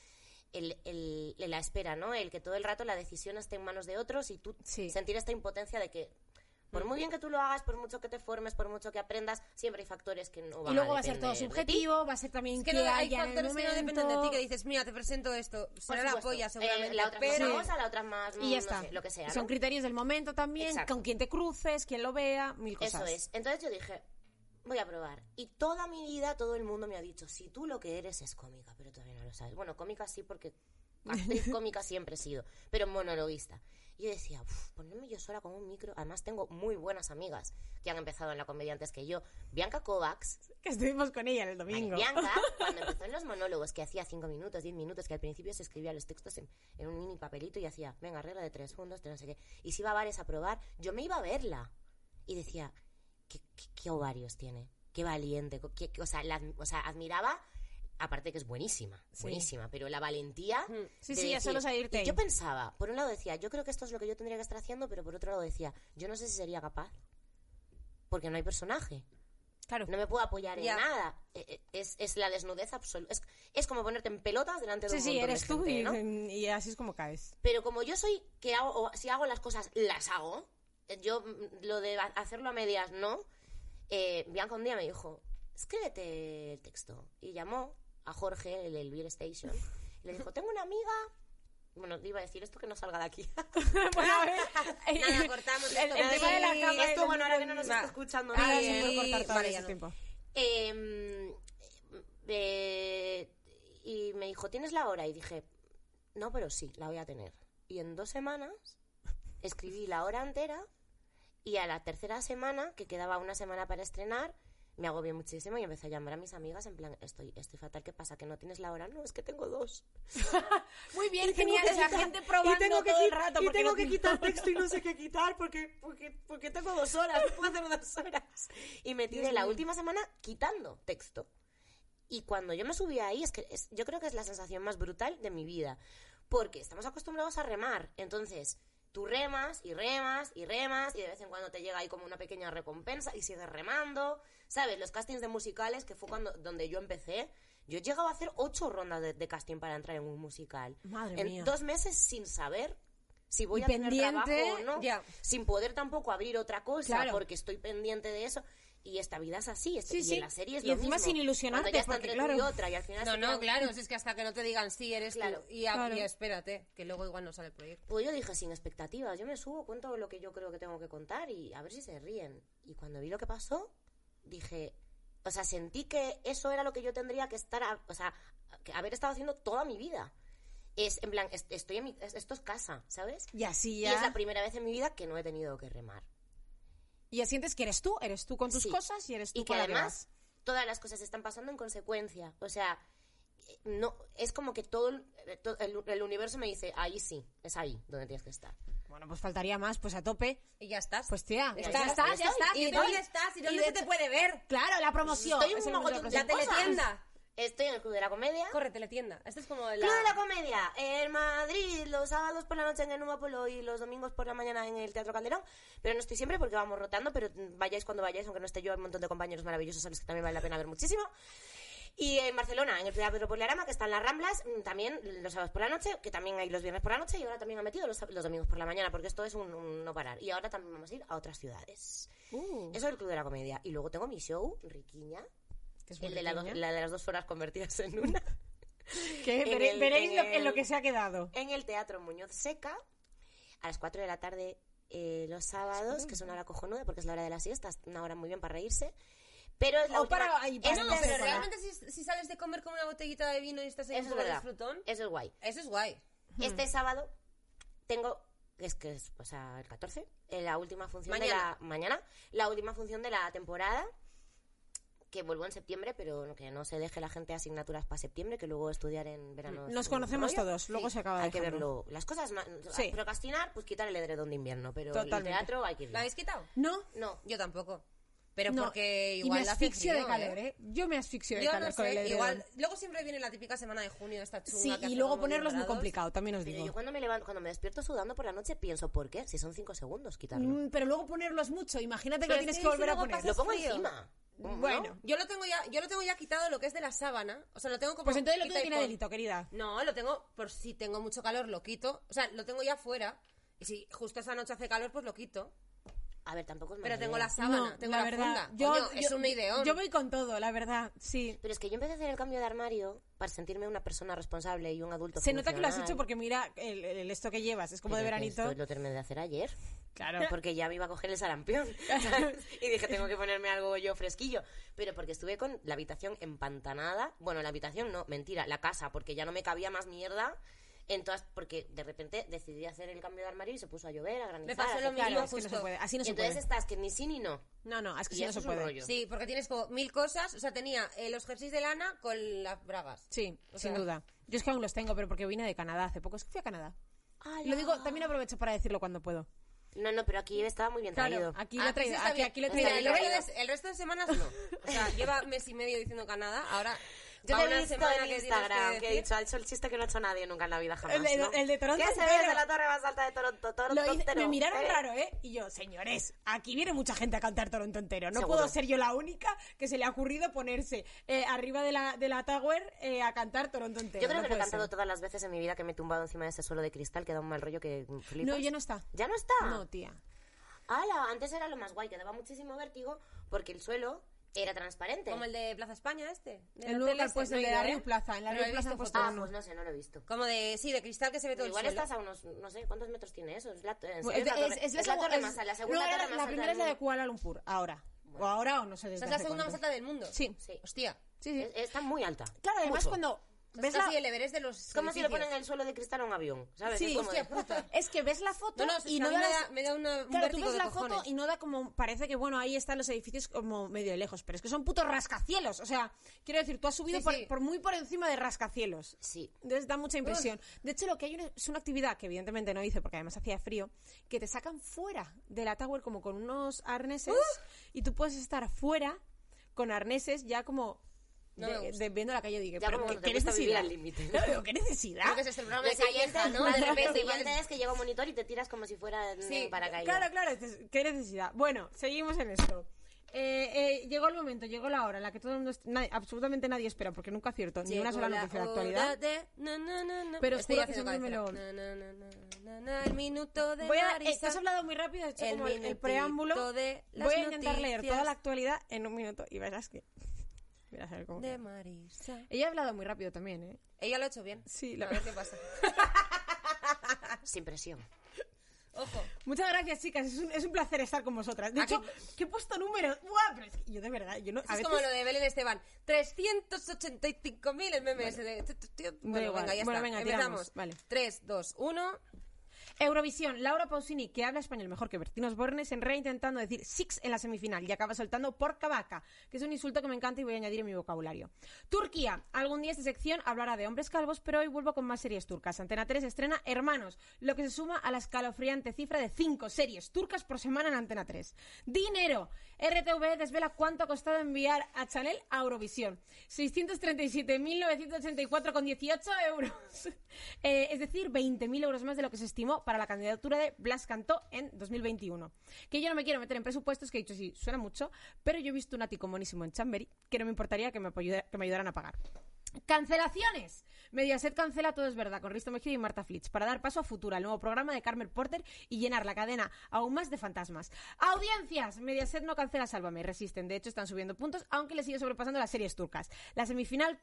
el, el- la espera, ¿no? El que todo el rato la decisión esté en manos de otros y tú Sí. sentir esta impotencia de que por muy bien que tú lo hagas, por mucho que te formes, por mucho que aprendas, siempre hay factores que no van Y luego va a ser todo subjetivo, va a ser también Es que que no, hay factores que no dependen de ti, que dices, mira, te presento esto, será la polla Eh, seguramente, la otra pero... es más famosa, la otra es más, Y ya no está. sé, lo que sea, Son ¿no? criterios del momento también, Exacto. con quien te cruces, quien lo vea, mil cosas. Eso es. Entonces yo dije, voy a probar. Y toda mi vida todo el mundo me ha dicho, si tú lo que eres es cómica, pero todavía no lo sabes. Bueno, cómica sí porque *laughs* actriz cómica siempre he sido, pero monologuista. Y yo decía, uff, ponerme yo sola con un micro. Además, tengo muy buenas amigas que han empezado en la comedia antes que yo. Bianca Kovacs. Que estuvimos con ella el domingo. Bianca, *laughs* cuando empezó en los monólogos, que hacía 5 minutos, 10 minutos, que al principio se escribía los textos en, en, un mini papelito y hacía, venga, regla de tres, un, dos, tres, no sé qué. Y si iba a bares a probar, yo me iba a verla. Y decía, ¿qué, qué, qué ovarios tiene? Qué valiente. Qué, o, sea, la, o sea, admiraba aparte que es buenísima, sí. buenísima, pero la valentía. Sí, sí, ya solo salirte. yo pensaba, por un lado decía, yo creo que esto es lo que yo tendría que estar haciendo, pero por otro lado decía, yo no sé si sería capaz, porque no hay personaje. Claro. No me puedo apoyar ya. en nada. Es, es la desnudez absoluta. Es, es, como ponerte en pelotas delante de sí, un sí, montón eres de tú gente, y, ¿no? *laughs* y, así es como caes. Pero como yo soy que hago, o si hago las cosas, las hago. Yo lo de hacerlo a medias, no. Eh, Bianca un día me dijo, escríbete el texto. Y llamó a Jorge, el del Beer Station, y le dijo, tengo una amiga... Bueno, iba a decir esto que no salga de aquí. *laughs* bueno, a ver, Nada, cortamos el, el tema de la cama. Esto, bueno, ahora que no nos está escuchando nadie. sí puedo cortar todo Vale, no. tiempo. Eh, eh, y me dijo, ¿tienes la hora? Y dije, no, pero sí, la voy a tener. Y en dos semanas escribí la hora entera y a la tercera semana, que quedaba una semana para estrenar, me agobié muchísimo y empecé a llamar a mis amigas en plan, estoy, estoy fatal, ¿qué pasa? ¿Que no tienes la hora? No, es que tengo dos. *laughs* Muy bien, genial, que quitar- gente probando y tengo que todo el rato. Y tengo no que quitar texto y no sé qué quitar porque, porque, porque tengo dos horas, no puedo hacer dos horas. Y me tiré la última semana quitando texto. Y cuando yo me subí ahí, es que es- yo creo que es la sensación más brutal de mi vida. Porque estamos acostumbrados a remar. Entonces, tú remas y remas y remas y de vez en cuando te llega ahí como una pequeña recompensa y sigues remando. ¿Sabes? Los castings de musicales, que fue cuando donde yo empecé, yo he llegado a hacer ocho rondas de, de casting para entrar en un musical. Madre en mía. dos meses sin saber si voy Y a tener trabajo o no. ya. Sin poder tampoco abrir otra cosa Claro. porque estoy pendiente de eso. Y esta vida es así. este- Sí, y sí. en la serie es Y lo encima mismo. sin ilusionarte, Cuando ya está porque, entre tú y otra y al final No, no, quedan- claro, si es que hasta que no te digan sí eres Claro, tú. Y, a- claro. y espérate, que luego igual no sale el proyecto. Pues yo dije, sin expectativas, yo me subo, cuento lo que yo creo que tengo que contar y a ver si se ríen. Y cuando vi lo que pasó, dije, o sea, sentí que eso era lo que yo tendría que estar, a- o sea, que haber estado haciendo toda mi vida. Es, en plan, es- estoy en mi, es- esto es casa, ¿sabes? Y así Y ya. es la primera vez en mi vida que no he tenido que remar. Y ya sientes que eres tú, eres tú con tus Sí. cosas y eres tú Y que con además todas las cosas están pasando en consecuencia. O sea, no es como que todo el, eh, to- el- el universo me dice, ahí sí, es ahí donde tienes que estar. Bueno, pues faltaría más, pues a tope. Y ya estás. Pues tía, Ya ya, está, está, ya ya estoy. está. ¿Y ¿Y dónde estás? ¿Y dónde se te puede ver? Claro, la promoción. Estoy Es un de la teletienda. Estoy en el Club de la Comedia. Corre, teletienda. Este es como la... Club de la Comedia en Madrid, los sábados por la noche en el Nuevo Polo y los domingos por la mañana en el Teatro Calderón. Pero no estoy siempre porque vamos rotando, pero vayáis cuando vayáis, aunque no esté yo, hay un montón de compañeros maravillosos a los que también vale la pena ver muchísimo. Y en Barcelona, en el Teatro Poliarama, que está en las Ramblas, mm, también los sábados por la noche, que también hay los viernes por la noche, y ahora también han metido los, los domingos por la mañana, porque esto es un, un no parar. Y ahora también vamos a ir a otras ciudades. Uh, Eso es el Club de la Comedia. Y luego tengo mi show, Riquiña, el de, la do- pequeña. la de las dos horas convertidas en una. *laughs* Que el- veréis en lo, en lo el- que se ha quedado. en el Teatro Muñoz Seca a las 4 de la tarde eh, los sábados, que es una hora cojonuda porque es la hora de la siesta, es una hora muy bien para reírse. Pero es la O última- para- ay, para no es- Pero realmente si, si sales de comer con una botellita de vino y estás ahí Eso un es de disfrutón, Eso es guay. eso es guay. Este sábado tengo, es que es o sea, el 14, eh, la última función de Mañana. la mañana, la última función de la temporada. Que vuelvo en septiembre, pero que no se deje la gente asignaturas para septiembre, que luego estudiar en verano. Nos conocemos rollo. todos, luego Sí, se acaba Hay que verlo. Las cosas, ma- Sí. procrastinar, pues quitar el edredón de invierno, pero Totalmente. el teatro hay que ir. ¿La habéis quitado? ¿No? No, Yo tampoco. Pero no. porque y igual me hace asfixio frío, de calor, ¿eh? ¿eh? Yo me asfixio de Yo calor no con el igual. Luego siempre viene la típica semana de junio, esta chunga. Sí, que y luego ponerlo es muy 10 grados. complicado, también os pero digo. yo cuando me levanto, cuando me despierto sudando por la noche pienso, ¿por qué? Si son cinco segundos quitarlo. Mm, pero luego ponerlo es mucho. Imagínate que Pero lo es tienes que volver si a poner. Lo pongo frío. encima. ¿no? Bueno, Yo lo tengo ya, yo lo tengo ya quitado lo que es de la sábana. O sea, lo tengo como. pues entonces lo tuyo y tiene delito, querida. No, lo tengo por si tengo mucho calor, lo quito. O sea, lo tengo ya fuera. Y si justo esa noche hace calor, pues lo quito. A ver, tampoco es mala Pero tengo idea. la sábana, no, tengo la, la, verdad. funda. Yo, Coño, yo- es un ideón. Yo voy con todo, la verdad, sí. Pero es que yo empecé a hacer el cambio de armario para sentirme una persona responsable y un adulto Se nota que lo has hecho porque mira el, el- esto que llevas, es como de Pero veranito. esto lo terminé de hacer ayer. Claro. *laughs* Porque ya me iba a coger el sarampión. *laughs* ¿sabes? y dije, tengo que ponerme algo yo fresquillo. Pero porque estuve con la habitación empantanada. Bueno, la habitación no, mentira, la casa, porque ya no me cabía más mierda en todas, porque de repente decidí hacer el cambio de armario y se puso a llover, a granizar. Me pasó lo mismo, es que no se puede. Así no Y se entonces puede. estás que ni sí ni no. No, no, es que Y sí no eso se es un puede. rollo. Sí, porque tienes como mil cosas. O sea, tenía eh, los jerseys de lana con las bragas. Sí, O sin sea- duda. Yo es que aún los tengo, pero porque vine de Canadá hace poco. Es que fui a Canadá. Lo digo, también aprovecho para decirlo cuando puedo. No, no, pero aquí estaba muy bien traído. Claro, aquí lo he Ah, está Aquí, bien. aquí lo he Mira, traído. el, resto de, el resto de semanas no. O sea, lleva mes y medio diciendo Canadá. Ahora. Yo te he visto en Instagram que, que he dicho, ha hecho el chiste que no ha hecho nadie nunca en la vida jamás. El de- ¿no? el de Toronto ¿Qué se ve desde la torre más alta de Toronto? Toronto hice- entero. me miraron Eh. raro, ¿eh? Y yo, señores, aquí viene mucha gente a cantar Toronto entero. No Seguro. puedo ser yo la única que se le ha ocurrido ponerse eh, arriba de la, de la Tower eh, a cantar Toronto entero. Yo creo No que lo he cantado ser. todas las veces en mi vida que me he tumbado encima de ese suelo de cristal que da un mal rollo que flipas. No, ya no está. ¿Ya no está? No, tía. ¡Hala! Antes era lo más guay, que daba muchísimo vértigo porque el suelo era transparente. Como el de Plaza España, este. El nuevo hotel que han el he de la. Río Plaza. En la Río Plaza han visto puesto Ah, uno. pues no sé, no lo he visto. Como de, sí, de cristal que se ve todo Igual el suelo. estás a unos, no sé, ¿cuántos metros tiene eso? Es la, en serio, Pues es la es- torre, es- es la es la segu- torre es- más alta, la segunda no, torre la- más La alta primera es la de. Kuala Lumpur, ahora. O ahora o no sé O desde sea, es la segunda más alta del mundo. Sí. Sí. Hostia. Sí, sí. Es- está muy alta. Claro, además Mucho. cuando Es ves casi la... el Everest de los Es como si le ponen el suelo de cristal a un avión, ¿sabes? Sí, es como hostia de- puta. *laughs* Es que ves la foto No, no, y no da me la- da, me da una, un Claro, tú ves de la cojones. foto y no da como. Parece que, bueno, ahí están los edificios como medio de lejos, pero es que son putos rascacielos. O sea, quiero decir, tú has subido Sí, por, sí. por muy por encima de rascacielos. Sí. Entonces da mucha impresión. De hecho, lo que hay una- es una actividad que evidentemente no hice porque además hacía frío, que te sacan fuera de la tower como con unos arneses y tú puedes estar fuera con arneses ya como No de- de- viendo la calle. Digo, Ya pero ¿qué, te qué necesidad? al límite. Digo, ¿qué necesidad? Creo que es este programa de calleja, ¿no? De *laughs* repente igual... siguiente es que llega un monitor y te tiras como si fuera Sí, paracaídas. Claro, claro, qué necesidad. Bueno, seguimos en esto. Eh, eh, llegó el momento, llegó la hora en la que todo el mundo, nadie- absolutamente nadie espera, porque nunca acierto ni una sola noticia de actualidad. de-. Pero Estoy que haciendo me lo- el minuto de Voy a, eh, has hablado muy rápido, has hecho El como el, el preámbulo. de Voy a intentar leer noticias. toda la actualidad en un minuto y verás que. A de queda. Marisa. Ella ha hablado muy rápido también, ¿eh? Ella lo ha hecho bien. Sí, la A ver qué *laughs* pasa. Sin presión. Ojo. Muchas gracias, chicas. Es un, es un placer estar con vosotras. De hecho, que he puesto números. ¡Buah! Pero es que yo de verdad, yo no. Esto a es veces- como lo de Belén Esteban. 385.000 el meme ese de... Bueno, igual. venga, ya Bueno, está. venga, Empezamos. Vale. 3, 2, 1... Eurovisión, Laura Pausini, que habla español mejor que Bertín Osborne, se enreda intentando decir six en la semifinal y acaba soltando porca vaca, que es un insulto que me encanta y voy a añadir en mi vocabulario. Turquía, algún día esta sección hablará de hombres calvos, pero hoy vuelvo con más series turcas. Antena 3 estrena Hermanos, lo que se suma a la escalofriante cifra de cinco series turcas por semana en Antena 3. Dinero, RTV desvela cuánto ha costado enviar a Chanel a Eurovisión. 637.984,18 euros. *laughs* Eh, es decir, 20.000 euros más de lo que se estimó para la candidatura de Blas Cantó en 2021. Que yo no me quiero meter en presupuestos, que he dicho sí, suena mucho, pero yo he visto un ático monísimo en Chambery que no me importaría que me, apoyara- que me ayudaran a pagar. Cancelaciones. Mediaset cancela Todo es Verdad con Risto Mejía y Marta Flitz para dar paso a Futura, el nuevo programa de Carmen Porter y llenar la cadena aún más de fantasmas. Audiencias. Mediaset no cancela Sálvame, resisten. De hecho, están subiendo puntos, aunque le sigue sobrepasando las series turcas. La semifinal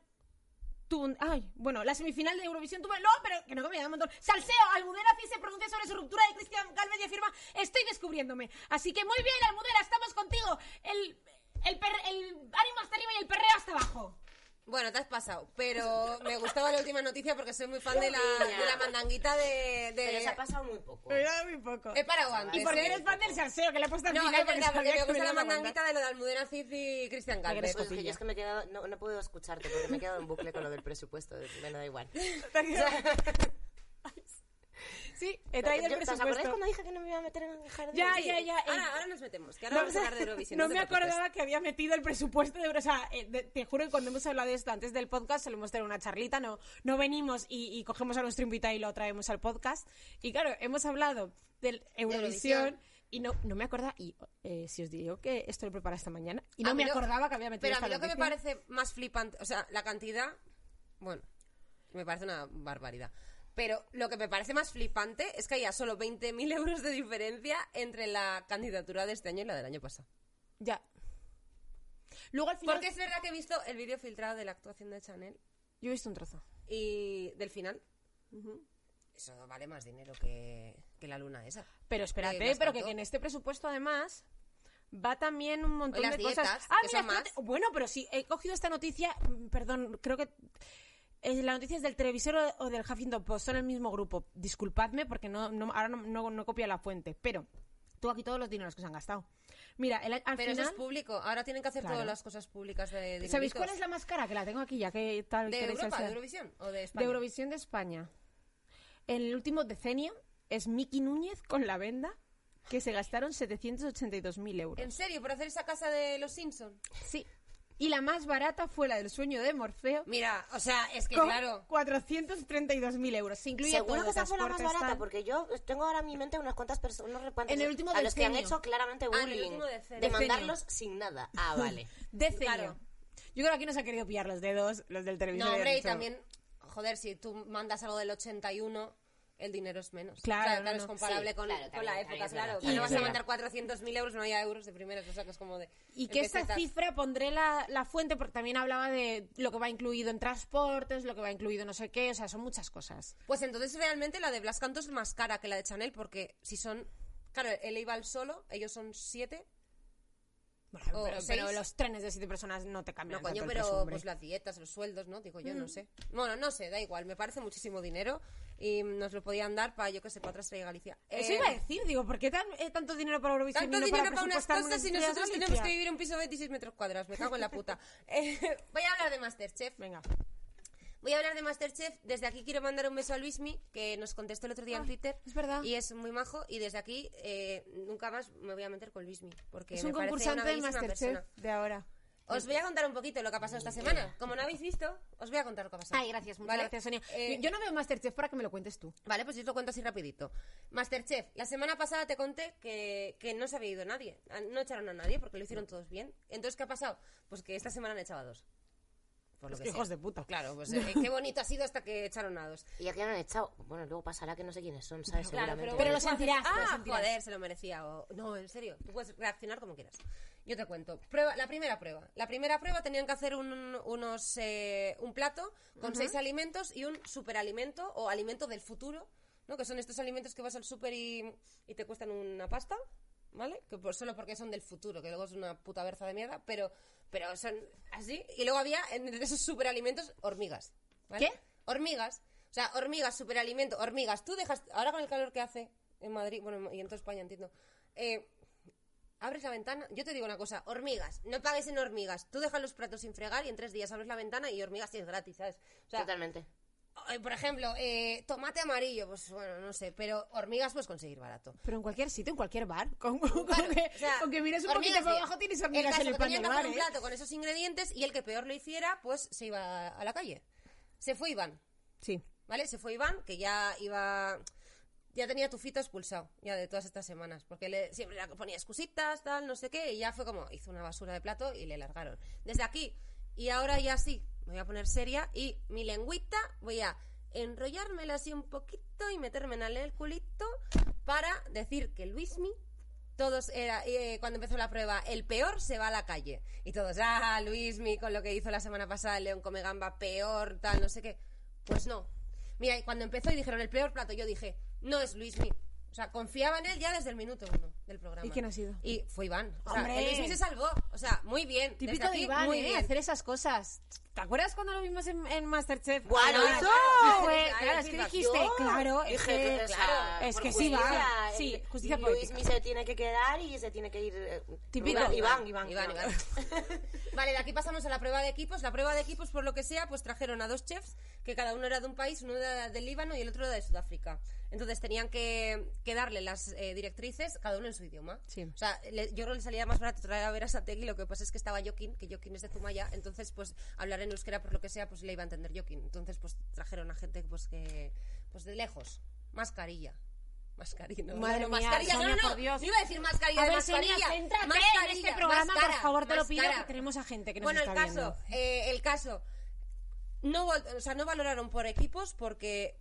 Ay, bueno, la semifinal de Eurovisión tuvo... No, pero que no me da un montón. Salseo, Almudena sí se pronuncia sobre su ruptura de Cristian Galvez y afirma Estoy descubriéndome. Así que muy bien, Almudena, estamos contigo. El ánimo hasta arriba y el perreo hasta abajo. Bueno, te has pasado, pero me gustaba la última noticia porque soy muy fan de la, de la mandanguita de... de... Pero se ha pasado muy poco. Me da muy poco. He parado antes. Y porque ¿eh? eres fan del salseo que le he puesto al No, final es porque verdad, porque sabía me gusta la mandanguita de lo de Almudena Cid y Cristian Galvez. Pues es que yo es que me he quedado, no, no puedo escucharte porque me he quedado en bucle con lo del presupuesto, me da igual. *laughs* *laughs* Sí, he traído el Yo- ¿Os acordáis presupuesto. cuando dije que no me iba a meter en el jardín? Ya, Sí, ya, ya. Ahora, ahora nos metemos, que ahora vamos a hablar de Eurovisión. no te me acordaba que había metido el presupuesto de. O sea, eh, de- te juro que cuando hemos hablado de esto antes del podcast solemos tener una charlita, no, no venimos y, y cogemos a nuestro invitado y lo traemos al podcast. Y claro, hemos hablado del Eurovisión. Eurovisión. Y no, no me acordaba, y eh, si os digo que esto lo preparé esta mañana, y no A me lo- acordaba que había metido Pero a esta mí lo que me noticia. parece más flipante, o sea, la cantidad, bueno, me parece una barbaridad. Pero lo que me parece más flipante es que haya solo 20.000 euros de diferencia entre la candidatura de este año y la del año pasado. Ya. Luego al final... Porque es verdad que he visto el vídeo filtrado de la actuación de Chanel Yo he visto un trozo. y del final. Eso vale más dinero que, que la luna esa. Pero espérate, Blas pero que, en este presupuesto además va también un montón las de cosas. Ah, mira, más. Bueno, pero sí, he cogido esta noticia, mm, perdón, creo que la noticia es del televisor o, del Huffington Post, son el mismo grupo. Disculpadme porque no, no- ahora no, no, no copio la fuente, pero tú aquí todos los dineros que se han gastado. Mira, el, al Pero eso final, es público. Ahora tienen que hacer Claro. todas las cosas públicas de ¿sabéis cuál es la más cara? Que la tengo aquí ya, que tal ¿De Europa? ¿De Eurovisión? ¿O de De España? Eurovisión de España. En el último decenio es Miki Núñez con la venda, que se gastaron 782.000 euros. ¿En serio? ¿Por hacer esa casa de los Simpson? Sí. Y la más barata fue la del sueño de Morfeo, Mira, o sea, es que con claro... 432.000 euros. Se incluye Seguro todo, que esa fue la más barata, tal. porque yo tengo ahora en mi mente unas cuantas personas, En el último a los que han hecho claramente Ah, en el bullying, último decenio. de Decenio. mandarlos sin nada. Ah, *laughs* vale. Decenio. Claro. Yo creo que aquí no se han querido pillar los dedos, los del televisor. No, hombre, y también, joder, si tú mandas algo del 81, el dinero es menos. Claro, O sea, no, es comparable Sí, con, claro, con también, la época, claro. no vas a mandar 400.000 euros, no había euros de primeras, o sea, que es como de... Y que esta pesetas. cifra pondré la, la fuente porque también hablaba de lo que va incluido en transportes, lo que va incluido no sé qué, o sea, son muchas cosas. Pues entonces realmente la de Blas Canto es más cara que la de Chanel, porque si son... Claro, él iba al solo, ellos son siete. Bueno, O pero, los trenes de siete personas no te No, cambian. coño, tanto el pero precio, hombre. pues las dietas, los sueldos, ¿no? Digo yo, Mm. no sé. Bueno, no sé, da igual, me parece muchísimo dinero y nos lo podían dar para, yo que sé, para otra de Galicia. Eso Eh, iba a decir, digo, ¿por qué tan- eh, tanto dinero para Eurovisión Tanto no dinero para para unas cosas de nosotros tenemos que vivir en un piso de 26 metros cuadrados. Me cago en la puta. *laughs* Eh, voy a hablar de Masterchef. Venga. Voy a hablar de Masterchef. Desde aquí quiero mandar un beso a Luismi, que nos contestó el otro día en Ah, Twitter. es verdad. Y es muy majo. Y desde aquí eh, nunca más me voy a meter con Luismi. Porque Es un concursante bellísima Masterchef persona. de ahora. Os voy a contar un poquito lo que ha pasado esta semana. Como no habéis visto, os voy a contar lo que ha pasado. Ay, gracias, muchas ¿Vale? gracias, Sonia. Eh, Yo no veo Masterchef para que me lo cuentes tú. Vale, pues yo os lo cuento así rapidito. Masterchef, la semana pasada te conté que, que no se había ido nadie. Ah, No echaron a nadie porque lo hicieron todos bien. Entonces, ¿qué ha pasado? Pues que esta semana han echado a dos. Por lo Es que que sea. hijos de puta. Claro, pues eh, qué bonito ha sido hasta que echaron a dos. Y aquí han echado. Bueno, luego pasará que no sé quiénes son, ¿sabes? Claro, Seguramente. Pero lo sentirás, lo Ah, sentirás". joder, se lo merecía. o- No, en serio, tú puedes reaccionar como quieras. Yo te cuento. Prueba, la primera prueba. La primera prueba tenían que hacer un, unos, eh, un plato con seis alimentos y un superalimento o alimento del futuro, ¿no? Que son estos alimentos que vas al súper y, y te cuestan una pasta, ¿vale? Que por, solo porque son del futuro, que luego es una puta berza de mierda, pero, pero son así. Y luego había en esos superalimentos hormigas. ¿vale? ¿Qué? Hormigas. O sea, hormigas, superalimento, hormigas. Tú dejas, ahora con el calor que hace en Madrid, bueno, y en toda España entiendo, eh, abres la ventana, yo te digo una cosa, hormigas, no pagues en hormigas. Tú dejas los platos sin fregar y en tres días abres la ventana y hormigas tienes gratis, ¿sabes? O sea, Totalmente. Eh, por ejemplo, eh, tomate amarillo, pues bueno, no sé, pero hormigas puedes conseguir barato. Pero en cualquier sitio, en cualquier bar. *laughs* Con, con Claro, que, o sea, con que mires un hormigas, poquito para abajo tienes El hormigas caso en el pan del bar, hacer un ¿eh? plato con esos ingredientes y el que peor lo hiciera, pues se iba a la calle. Se fue Iván, Sí. ¿vale? Se fue Iván, que ya iba... Ya tenía tu fito expulsado, ya de todas estas semanas, porque le, siempre le ponía excusitas, tal, no sé qué, y ya fue como, hizo una basura de plato y le largaron. Desde aquí, y ahora ya sí, voy a poner seria, y mi lengüita voy a enrollármela así un poquito y meterme en el culito para decir que Luismi, todos era, eh, cuando empezó la prueba, el peor se va a la calle. Y todos, ah, Luismi, con lo que hizo la semana pasada el León Come Gamba, peor, tal, no sé qué. Pues no. Mira, cuando empezó y dijeron el peor plato, yo dije, no es Luismi. O sea, confiaba en él ya desde el minuto uno del programa. ¿Y quién ha sido? Y fue Iván. O sea, el se salvó. O sea, muy bien. Desde Típico de aquí, Iván, muy ¿eh? bien. Hacer esas cosas. ¿Te acuerdas cuando lo vimos en, en Masterchef? Bueno, Claro, eso. claro, fue- claro, es que dijiste, claro, es que, claro, es que sí va. Sí, justicia Luis política. Se tiene que quedar y se tiene que ir. eh, Típico. Iván, Iván, Iván. Iván, Iván. *laughs* vale, de aquí pasamos a la prueba de equipos. La prueba de equipos, por lo que sea, pues trajeron a dos chefs, que cada uno era de un país, uno era del Líbano y el otro era de Sudáfrica. Entonces tenían que, que darle las eh, directrices, cada uno en su idioma. Sí. O sea, le- yo creo que le salía más barato traer a ver a Sategui, lo que pasa es que estaba Joaquín, que Joaquín es de Zumaya, entonces pues hablar en euskera por lo que sea, pues le iba a entender Joaquín. Entonces pues trajeron a gente pues que, pues de lejos, mascarilla. Mascarilla, no, Madre no, mía, mascarilla, Sonia, no, no, por Dios. iba a decir mascarilla A ver, Sonia, mascarilla. en mascarilla, este programa, por favor, te lo pido, que tenemos a gente que nos bueno, está el caso, viendo. eh, el caso, no, o sea, no valoraron por equipos porque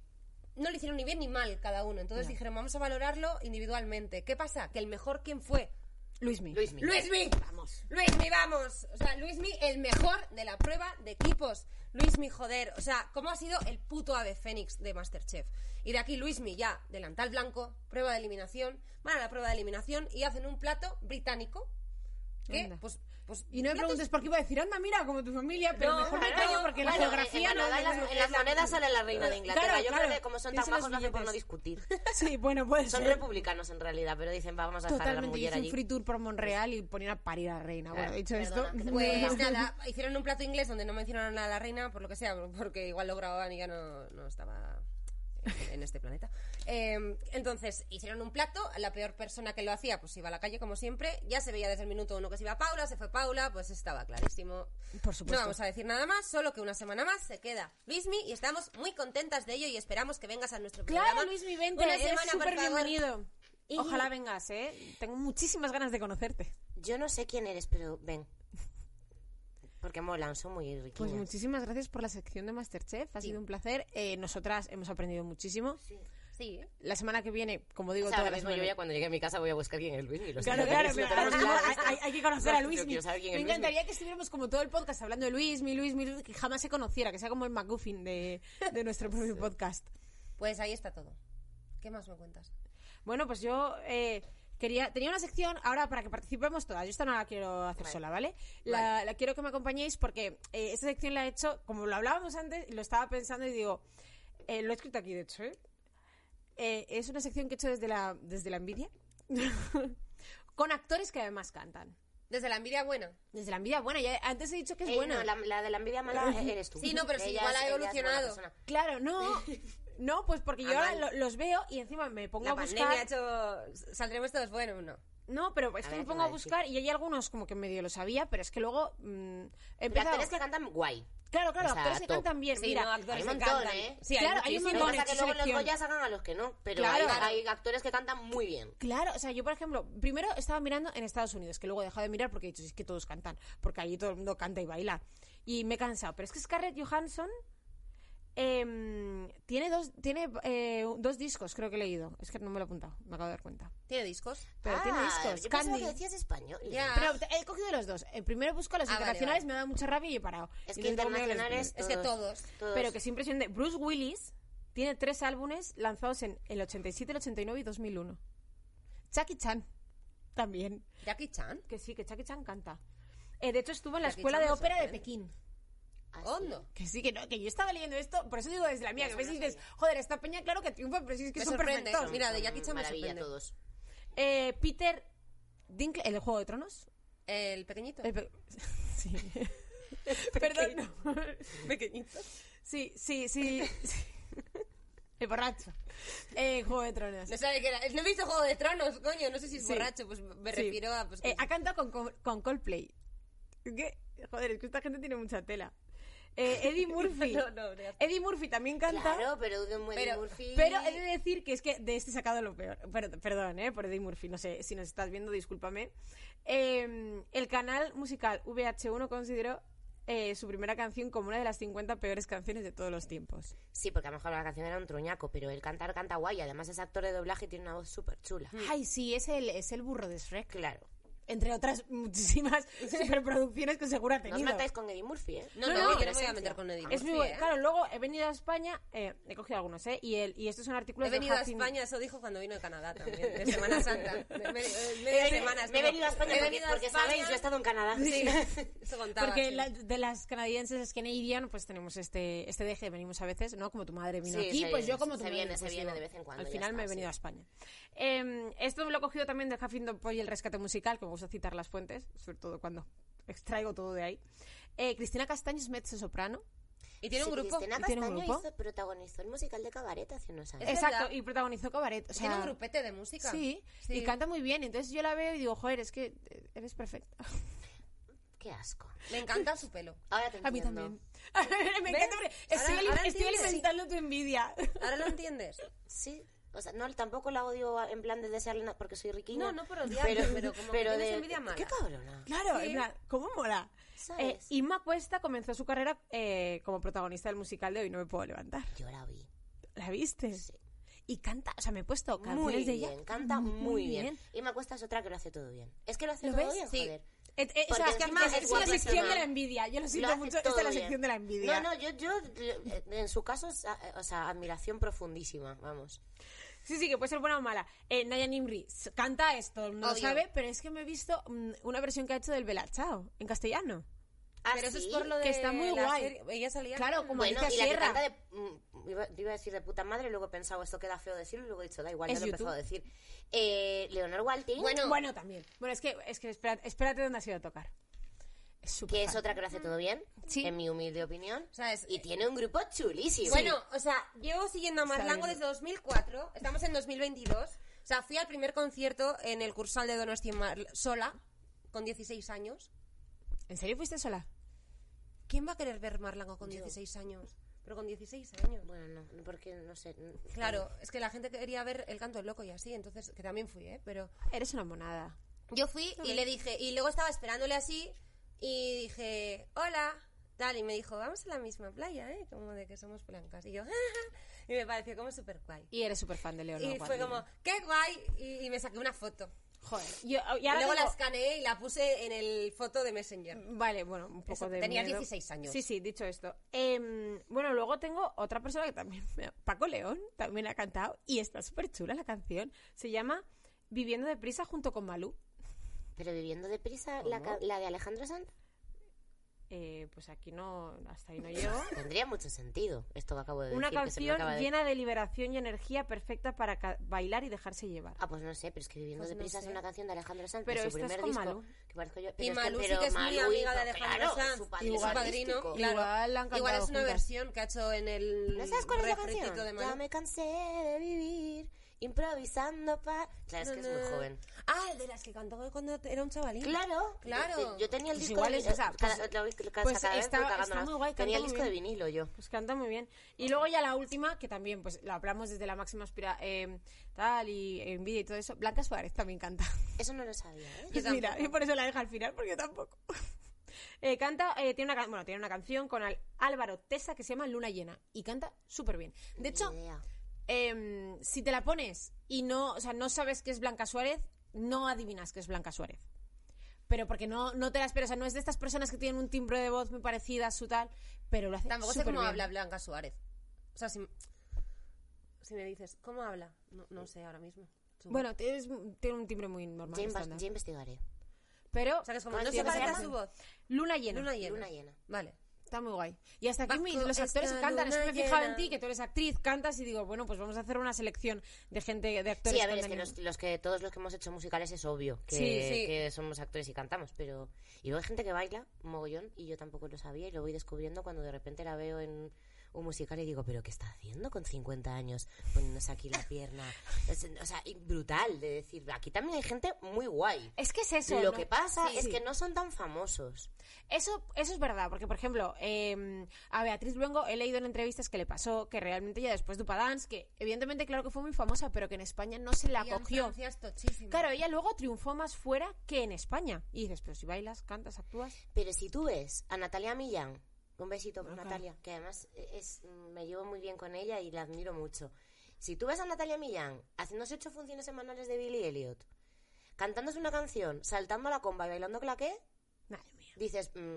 no le hicieron ni bien ni mal cada uno. Entonces dijeron, vamos a valorarlo individualmente. ¿Qué pasa? Que el mejor, ¿quién fue? Luismi. Luismi. Luismi. Vamos. Luismi, vamos. O sea, Luismi, el mejor de la prueba de equipos. Luismi, joder. O sea, ¿cómo ha sido el puto ave fénix de Masterchef? Y de aquí Luismi ya, delantal blanco, prueba de eliminación. Van a la prueba de eliminación y hacen un plato británico. ¿Qué? Anda. Pues, pues Y no me preguntes por qué iba a decir, anda, mira, como tu familia, pero No, mejor me callo porque la Bueno, geografía en, no... Canadá, en las, en las monedas sale la reina de Inglaterra. Claro, Yo claro. creo que como son tan majos lo hacen por no discutir. *laughs* Sí, bueno, puede Son ser. republicanos en realidad, pero dicen, va, vamos a dejar a la Totalmente, mujer hice un allí. free tour por Monreal y ponían a parir a la reina. Bueno, dicho perdona, esto... Pues nada, *laughs* hicieron un plato inglés donde no mencionaron a la reina, por lo que sea, porque igual lo grababan y ya no, no estaba en- en este planeta. Eh, entonces, hicieron un plato, la peor persona que lo hacía, pues iba a la calle como siempre, ya se veía desde el minuto uno que se iba Paula, se fue Paula, pues estaba clarísimo. Por supuesto. No vamos a decir nada más, solo que una semana más se queda Luismi y estamos muy contentas de ello y esperamos que vengas a nuestro Claro, programa. Luis, mi vente, Una eres semana, por súper bienvenido. Y- Ojalá vengas, ¿eh? Tengo muchísimas ganas de conocerte. Yo no sé quién eres, pero ven. Porque molan, son muy riquiñas. Pues muchísimas gracias por la sección de Masterchef. Ha sido un placer. Eh, nosotras hemos aprendido muchísimo. Sí, ¿eh? La semana que viene, como digo, O sea, todas ahora las mismo yo semanas- ya cuando llegue a mi casa voy a buscar quién es Luis. Y lo Claro, claro, pero ahora claro. mismo hay, hay que conocer a Yo Luis. quiero saber quién es Me Luismi. encantaría que estuviéramos como todo el podcast hablando de Luis, mi Luis, mi Luis, que jamás se conociera, que sea como el McGuffin de, de *laughs* nuestro propio podcast. Pues ahí está todo. ¿Qué más me cuentas? Bueno, pues yo eh, quería tenía una sección ahora para que participemos todas. Yo esta no la quiero hacer sola, ¿vale? La, la quiero que me acompañéis porque eh, esta sección la he hecho, como lo hablábamos antes, lo estaba pensando y digo, eh, lo he escrito aquí de hecho, ¿eh? Eh, es una sección que he hecho desde la, desde la envidia, *laughs* con actores que además cantan. Desde la envidia buena. Desde la envidia, bueno, ya antes he dicho que es Eh, bueno. no, la, la de la envidia mala *laughs* eres tú. Sí, no, pero sí, Ella igual es- ha buena evolucionado. Claro, no. *laughs* No, pues porque yo Ah, ahora lo- los veo y encima me pongo La a buscar. pandemia ha hecho... ¿Saldremos todos buenos no? No, pero es A que ver, me ¿qué pongo a buscar y hay algunos como que medio lo sabía, pero es que luego mm, he Pero actores que cantan guay. Claro, claro, o sea, actores que cantan bien. Sí, Mira, no, actores hay un montón, cantan. ¿eh? Sí, Claro, hay un. Lo que montón. pasa es que esta luego los. Goya sacan a los que no. Pero Claro. hay, hay actores que cantan muy bien. Claro, o sea, yo por ejemplo, primero estaba mirando en Estados Unidos, que luego he dejado de mirar porque he dicho, "Sí, es que todos cantan, porque allí todo el mundo canta y baila. Y me he cansado. Pero es que Scarlett Johansson em, tiene dos tiene eh, dos discos, creo que he leído. Es que no me lo he apuntado, me acabo de dar cuenta. ¿Tiene discos? Pero tiene Ah, discos. Yo Candy. que decías español. Pero he cogido los dos. El primero busco los Ah, vale, internacionales, vale. me da mucha rabia y he parado. Es Y que internacionales. Es que todos. todos. Pero que es impresionante. Bruce Willis tiene tres álbumes lanzados en el 87, el 89 y 2001. Jackie Chan también. Jackie Chan. Que sí, que Jackie Chan canta. Eh, de hecho, estuvo en la Jackie escuela Chan de ópera de. Pekín. Ah, sí. Hondo. Que sí, que no, que yo estaba leyendo esto, por eso digo desde la mía, que ves y dices, joder, esta peña, claro que triunfa, pero sí es que Me son perfectos. Mira, de Jackie Chan me Maravilla sorprende. todos. Eh, Peter Dinklage, el de Juego de Tronos. El pequeñito. El pe- *laughs* sí. *laughs* Perdón, no. *laughs* pequeñito. Sí, sí, sí. sí. El borracho. Eh, Juego de Tronos. No sabe qué era. No he visto Juego de Tronos, coño. No sé si es Sí. borracho. Pues me Sí. refiero a... Pues, Eh, ha cantado con, con, con Coldplay. ¿Qué? Joder, es que esta gente tiene mucha tela. Eh, Eddie *laughs* Murphy. No, no, no. Eddie Murphy también canta. Claro, pero buen Pero- Murphy. Pero he de decir que es que de este he sacado lo peor. Pero- perdón, ¿eh? Por Eddie Murphy. No sé si nos estás viendo, discúlpame. Eh, el canal musical VH1 consideró eh, su primera canción como una de las 50 peores canciones de todos los tiempos. Sí, porque a lo mejor la canción era un truñaco, pero el cantar canta guay. Además es actor de doblaje y tiene una voz súper chula. Ay, sí, es el, es el burro de Shrek. Claro. Entre otras *laughs* muchísimas superproducciones que seguro ha No os tenido. metáis con Eddie Murphy, ¿eh? No, No, no, no, yo no me voy a meter con Eddie Es Murphy, muy bueno. ¿eh? Claro, luego he venido a España, eh, he cogido algunos, ¿eh? Y, el, y estos son artículos He de venido a España, eso dijo cuando vino de Canadá también, de Semana *laughs* Santa. Me- me- media Me, semana me he venido a España He porque, venido a porque España. sabéis, yo he estado en Canadá. Sí, *laughs* eso contaba. Porque sí. la- de las canadienses Canadian, pues tenemos este, este deje, venimos a veces, ¿no? Como tu madre vino Sí, aquí, se pues viene, yo como tu se madre, viene, se pues viene digo, de vez en cuando, Al final me he venido a España. Eh, esto me lo he cogido también de Huffington Post y el rescate musical, que me gusta citar las fuentes, sobre todo cuando extraigo todo de ahí. Eh, Cristina Castaño es mezzo soprano. Y tiene un grupo. Cristina ¿Y tiene un Castaño grupo? hizo- protagonizó el musical de Cabaret hace unos años. Exacto, y protagonizó Cabaret. O sea, Tiene un grupete de música. Sí, Sí. y canta muy bien. Entonces yo la veo y digo, joder, es que eres perfecta. *laughs* Qué asco. Me encanta su pelo. Ahora te A mí entiendo. también. *laughs* me ¿Ves? encanta estoy, Ahora- ali- ahora estoy alimentando tu envidia. ¿Ahora lo entiendes? Sí. O sea, no, tampoco la odio en plan de desearle nada porque soy riquiña. No, no por odiarle, pero como que tienes de... envidia mala. Qué cabrona. Claro, Sí. en plan, ¿cómo mola? Eh, Inma Cuesta comenzó su carrera eh, como protagonista del musical de Hoy No Me Puedo Levantar. Yo la vi. ¿La viste? Sí. Y canta, o sea, me he puesto canciones Muy de bien, ella. canta muy, bien. Y me cuesta es otra que lo hace todo bien. Es que lo hace ¿Lo todo ves? bien, Sí. joder. Eh, eh, o Porque sea, es que además es es la sección de la envidia. Yo lo Lo siento hace mucho, es la bien. sección de la envidia. No, no, yo, yo, en su caso, es, o sea, admiración profundísima, vamos. Sí, sí, que puede ser buena o mala. Eh, Naya Nimri canta esto, no lo sabe, pero es que me he visto mm, una versión que ha hecho del Bella Ciao, en castellano. ¿Ah, Pero eso es sí? por lo de Que está muy la guay. serie. Ella salía. Claro, como Bueno, Alicia y la que Sierra. canta de... mm, Iba, iba a decir de puta madre, luego he pensado, esto queda feo decirlo, y luego he dicho, da igual, ya lo he empezado a decir. Eh, Leonor Walting, Bueno, Bueno, también. Bueno, es que, es que espérate, espérate dónde has ido a tocar. Que es otra que lo hace todo bien, Sí. en mi humilde opinión. O sea, es- Y tiene un grupo chulísimo. Bueno, o sea, llevo siguiendo a Marlango desde 2004. Estamos en 2022. O sea, fui al primer concierto en el Cursal de Donosti sola, con 16 años. ¿En serio fuiste sola? ¿Quién va a querer ver Marlango con 16 años? Pero con 16 años. Bueno, no, porque no sé. Claro, es que la gente quería ver el canto del loco y así, entonces, que también fui, ¿eh? Pero Eres una monada. yo fui y le dije, y luego estaba esperándole así, y dije, hola, tal, y me dijo, vamos a la misma playa, ¿eh? Como de que somos blancas. Y yo, *laughs* y me pareció como súper guay. Y eres súper fan de Leonor Y fue como, qué guay, y, y me saqué una foto. Joder. Yo, y ahora luego la escaneé y la puse en el foto de Messenger. Vale, bueno, un poco Eso, de tenías miedo. 16 años. Sí, sí, dicho esto. Em, bueno, luego tengo otra persona que también... Paco León también ha cantado y está súper chula la canción. Se llama Viviendo deprisa junto con Malú. Pero viviendo deprisa, la, ca- la de Alejandro Sanz, Eh, pues aquí no... Hasta ahí no llego. *laughs* tendría mucho sentido esto que acabo de decir. Una que se me canción acaba de- llena de liberación y energía perfecta para ca- bailar y dejarse llevar. Ah, pues no sé, pero es que Viviendo Pues no deprisa sé. es una canción de Alejandro Sanz, Pero de su esta es primer con disco. Malú. Que parezco yo, Y pero es Malú sí pero que es muy Malú amiga hizo- de Alejandro claro, Sanz. su padrino Igual- artístico. Claro. Igual han Igual cantado es una juntas. versión que ha hecho en el ¿No sabes cuál es la canción? de Malú. Ya me cansé de vivir improvisando pa... Claro, es que es muy joven. Ah, el de las que cantó cuando era un chavalín. Claro, Claro. Yo, yo tenía el Pues disco igual de es vi- esa, cada- pues- lo vi- cada- pues vez está- muy guay, Tenía el disco de bien. vinilo yo. Pues canta muy bien. Y luego ya la última, que también pues la hablamos desde la máxima aspira, eh, tal, y en vídeo y todo eso. Blanca Suárez también canta. Eso no lo sabía, ¿eh? Yo Mira, y por eso la deja al final, porque yo tampoco. *laughs* Eh, canta, eh, tiene, una, can- bueno, tiene una canción con Al- Álvaro Tesa que se llama Luna Llena y canta súper bien. De hecho, Ni idea. Em, si te la pones y no, o sea, no sabes que es Blanca Suárez, no adivinas que es Blanca Suárez. Pero porque no, no te la esperas, o sea, no es de estas personas que tienen un timbre de voz muy parecido a su tal, pero lo hace Tampoco sé cómo bien. habla Blanca Suárez. O sea, si, si me dices, ¿cómo habla? No, no sé ahora mismo. Bueno, tienes- tiene un timbre muy normal. Ya, investigaré. Pero o sea, que es como, ¿cómo no se parece a su voz. Luna Llena. Luna llena. Luna llena. Vale. Está muy guay. Y hasta aquí los actores que cantan. Es que me fijado en ti, que tú eres actriz, cantas y digo, bueno, pues vamos a hacer una selección de gente, de actores. Sí, a ver, es que los, los que todos los que hemos hecho musicales es obvio que, Sí, sí. que somos actores y cantamos, pero y luego hay gente que baila mogollón y yo tampoco lo sabía y lo voy descubriendo cuando de repente la veo en un musical y digo, pero ¿qué está haciendo con 50 años poniéndose aquí la pierna? *laughs* Es- o sea, brutal de decir, aquí también hay gente muy guay. Es que es eso. Lo ¿no? que pasa Sí. es que no son tan famosos. Eso, eso es verdad, porque por ejemplo, eh, a Beatriz Luengo he leído en entrevistas que le pasó que realmente ya después de Upadance, que evidentemente claro que fue muy famosa, pero que en España no se la Y cogió. Claro, ella luego triunfó más fuera que en España. Y dices, pero si bailas, cantas, actúas. Pero si tú ves a Natalia Millán, un besito por Ajá. Natalia, que además es, me llevo muy bien con ella y la admiro mucho. Si tú ves a Natalia Millán haciéndose ocho funciones semanales de Billy Elliot, cantándose una canción, saltando a la comba y bailando claqué, Madre mía. dices, mm,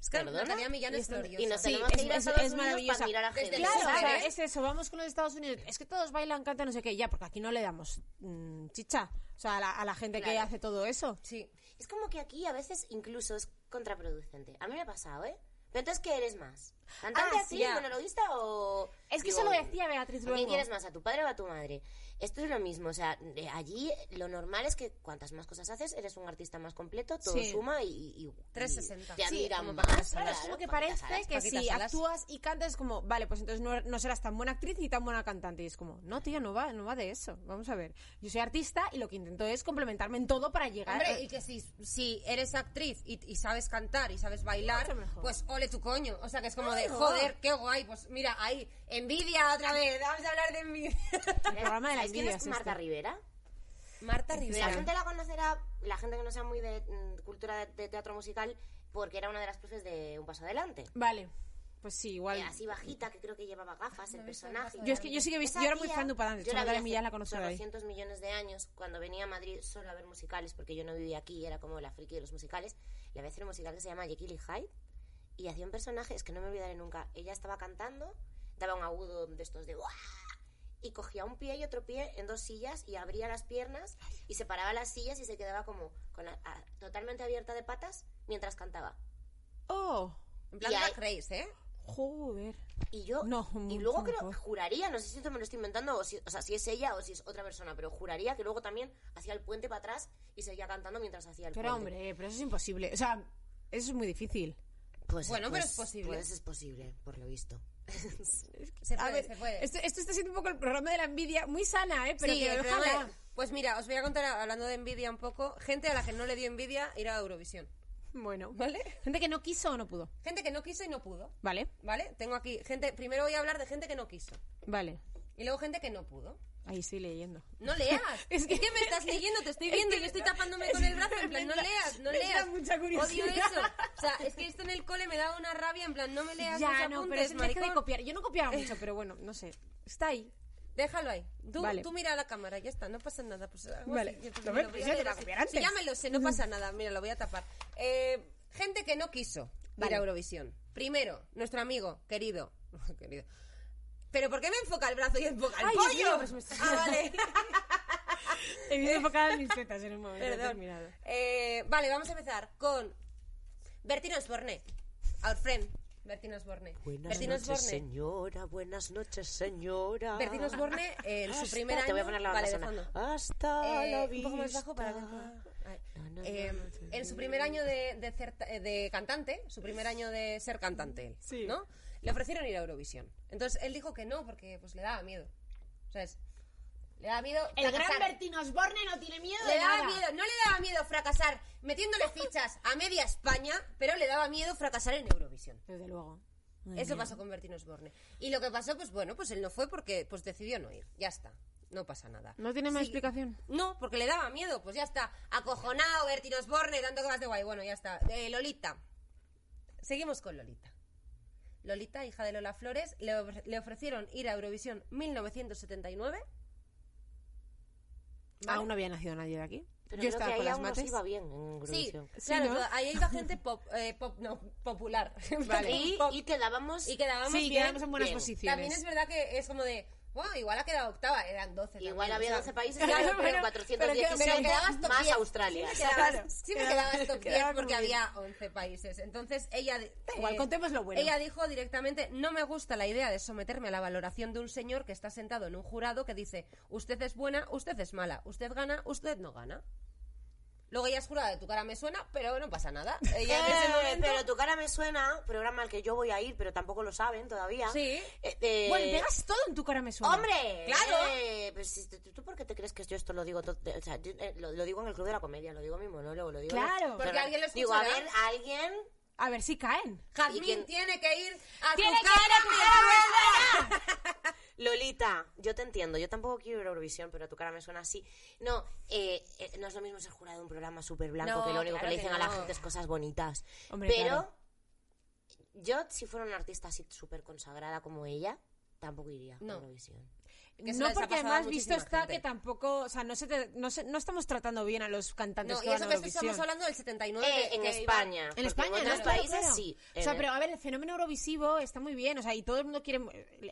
Es que ¿Perdona? Natalia Millán Y es gloriosa. y nos Sí, tenemos es- que ir a es- Estados es Unidos maravillosa. para mirar a gente. Claro, o sea, es eso, vamos con los Estados Unidos. Es que todos bailan, cantan, no sé qué, ya, porque aquí no le damos mm, chicha. O sea, a la, a la gente que hace todo eso. Sí. Es como que aquí a veces incluso es contraproducente. A mí me ha pasado, ¿eh? Entonces, ¿qué eres más? ¿Cantante, Ah, actriz, ya. monologuista o...? Es que Digo, eso lo decía Beatriz ¿A quién Luengo. quieres más? ¿A tu padre o a tu madre? Esto es lo mismo, o sea, allí lo normal es que cuantas más cosas haces, eres un artista más completo, todo Sí. suma y... y- y- 360. y Te Sí, como más, Claro, Salas, es como que parece Salas. que si Salas. actúas y cantas es como, vale, pues entonces no, no serás tan buena actriz ni tan buena cantante. Y es como, no, tío, no va, no va de eso. Vamos a ver. Yo soy artista y lo que intento es complementarme en todo para llegar Hombre, y que si, si eres actriz y, y sabes cantar y sabes bailar, pues ole tu coño. O sea, que es como de, Claro. joder, qué guay. Pues mira, ahí, envidia otra vez. Vamos a hablar de envidia. el programa de la ¿Sabes quién envidia. es Marta este. Rivera? Marta La Rivera. gente la conocerá, la gente que no sea muy de mm, cultura de, de teatro musical, porque era una de las profes de Un Paso Adelante. Vale. Pues sí, igual. Eh, así bajita, que creo que llevaba gafas, el personaje. Yo es que yo sí que he visto, yo era muy fan de Upadance. yo Yo la hace Millán la conozco de ahí. 200 millones de años, cuando venía a Madrid solo a ver musicales, porque yo no vivía aquí, era como la friki de los musicales. Le voy a hacer un musical que se llama Jekyll y Hyde, y hacía un personaje, es que no me olvidaré nunca. Ella estaba cantando, daba un agudo de estos de ¡guau! y cogía un pie y otro pie en dos sillas y abría las piernas y separaba las sillas y se quedaba como con la- a- totalmente abierta de patas mientras cantaba. Oh, En plan ahí- Grace, ¿eh? joder. Y yo, No, y luego creo, juraría, no sé si esto me lo estoy inventando, o, si, o sea, si es ella o si es otra persona, pero juraría que luego también hacía el puente para atrás y seguía cantando mientras hacía el Pero puente. hombre, pero eso es imposible. O sea, eso es muy difícil. Pues, Bueno, pero pues- es posible. Pues es posible, por lo visto. *laughs* Se puede, ver, se puede. Esto, esto está siendo un poco el programa de la envidia, muy sana, ¿eh? Pero Sí, que ojalá. de- Pues mira, os voy a contar, hablando de envidia un poco, gente a la que no le dio envidia ir a Eurovisión. Bueno, ¿Vale? gente que no quiso o no pudo. Gente que no quiso y no pudo. Vale, ¿Vale? Tengo aquí gente. Primero voy a hablar de gente que no quiso. vale. Y luego gente que no pudo. Ahí estoy leyendo. No leas. *laughs* Es es, que- que... me estás leyendo, te estoy es viendo que y yo estoy me tapándome es con el que brazo. En plan, no me leas, no me leas. mucha curiosidad. Odio eso. O sea, es que esto en el cole me da una rabia. En plan, no me leas Ya, no, pero apuntes, deja de maricón. copiar. Yo no copiaba mucho, *laughs* pero bueno, no sé. Está ahí. Déjalo ahí. Tú, Vale. tú mira a la cámara, ya está, no pasa nada. Pues, Vale. así, yo- Lo me ves, voy a pues leer así. copiar Sí, antes. ya me lo sé, no pasa nada. Mira, lo voy a tapar. Eh, gente que no quiso Vale. ir a Eurovisión. Primero, nuestro amigo, querido. *laughs* querido. ¿Pero por qué me enfoca el brazo y enfoca el Ay, Dios pollo? mío, pues me está- Ah, vale. *laughs* He visto enfocada en mis tetas en un momento Perdón. determinado. Eh, vale, vamos a empezar con Bertino Osborne. Our friend, Bertino Osborne. Bertino Osborne. señora. Buenas noches, señora. Bertino Osborne, eh, en su Hasta- primer año... Te voy a poner la vale, fondo. Hasta Eh, la un poco más bajo para que vista. Na, Eh, na, na, en su primer año de, de, certa- eh, de cantante, su primer año de ser cantante, Sí. ¿no? Le ofrecieron ir a Eurovisión. Entonces él dijo que no, porque pues le daba miedo. ¿Sabes? Le daba miedo. El gran. Bertino Osborne no tiene miedo Le de daba nada. miedo, no le daba miedo fracasar metiéndole fichas a media España, pero le daba miedo fracasar en Eurovisión. Desde luego. Madre Eso mía. pasó con Bertino Osborne. Y lo que pasó, pues bueno, pues él no fue porque pues decidió no ir. Ya está. No pasa nada. ¿No tiene más Sí. explicación? No, porque le daba miedo. Pues ya está. Acojonado, Bertino Osborne, tanto que vas de guay. Bueno, ya está. Eh, Lolita. Seguimos con Lolita. Lolita, hija de Lola Flores, le, ofre- le ofrecieron ir a Eurovisión 1979. ¿vale? Aún no había nacido nadie de aquí. Pero Yo creo estaba que con las aún nos mates. iba bien en Sí, Eurovisión. claro, ¿no? ahí iba gente pop, eh, pop no, popular. *laughs* Vale. Y, Pop. y quedábamos... Y quedábamos Sí, bien. en buenas bien. posiciones. También es verdad que es como de, wow, igual ha quedado octava, eran 12. Igual también, había o sea, 12 países, *laughs* claro, pero pero- 416 pero quedabas más 10. Australia. Quedabas, siempre Quedaba- quedabas top 10 quedaba porque había 11 países. Entonces ella... eh, igual, contemos lo bueno. Ella dijo directamente, no me gusta la idea de someterme a la valoración de un señor que está sentado en un jurado que dice, usted es buena, usted es mala, usted gana, usted no gana. Luego ella es jurada de tu cara me suena, pero no pasa nada. *laughs* Ella en ese Eh, momento... Pero tu cara me suena, programa al que yo voy a ir, pero tampoco lo saben todavía. Sí. Eh, eh, Bueno, pegas todo en tu cara me suena. ¡Hombre! Claro. Eh, pues, si- ¿tú, tú por qué te crees que yo esto lo digo todo? O sea, yo, eh, lo, lo digo en el Club de la Comedia, lo digo en mi monólogo, lo digo... en- Claro. Porque Pero, alguien lo Digo, a escuchará. ver, alguien... A ver si caen. Jazmín ¿Y quién- tiene que ir a ¡Tiene tu cara, me suena! *laughs* Lolita, yo te entiendo, yo tampoco quiero ir a Eurovisión, pero tu cara me suena así. No, eh, eh, no es lo mismo ser jurado de un programa súper blanco No, que lo único claro que le que dicen a la gente es cosas bonitas. Hombre, pero claro. yo, si fuera una artista así súper consagrada como ella, tampoco iría No. a Eurovisión. Que no porque a además visto está gente. que tampoco, o sea, no se te- no, se- no estamos tratando bien a los cantantes No, que y eso a que estamos hablando del 79. Eh, que- en que España. En España, en ¿no? otros Claro, países claro. sí. O sea, En- pero a ver, el fenómeno Eurovisivo está muy bien, o sea, y todo el mundo quiere,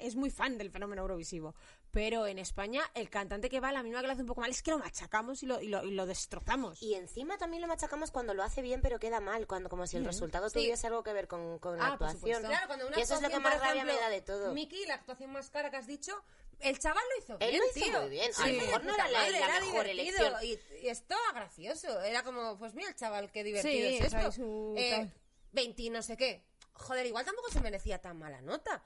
es muy fan del fenómeno Eurovisivo. Pero en España, el cantante que va, la misma que lo hace un poco mal, es que lo machacamos y lo, y lo, y lo destrozamos. Y encima también lo machacamos cuando lo hace bien, pero queda mal, cuando como si el resultado Sí. tuviese algo que ver con, con la Ah, por actuación. Claro, cuando una y eso es lo que más rabia me da de todo. Miki, la actuación más cara que has dicho, el chaval lo hizo Él bien, lo hizo tío. muy bien. Sí. A lo mejor no era la- la era mejor elección. Y, y estaba gracioso. Era como, pues mira el chaval, qué divertido Sí, es o esto. su Eh, tal. 20 y no sé qué. Joder, igual tampoco se merecía tan mala nota.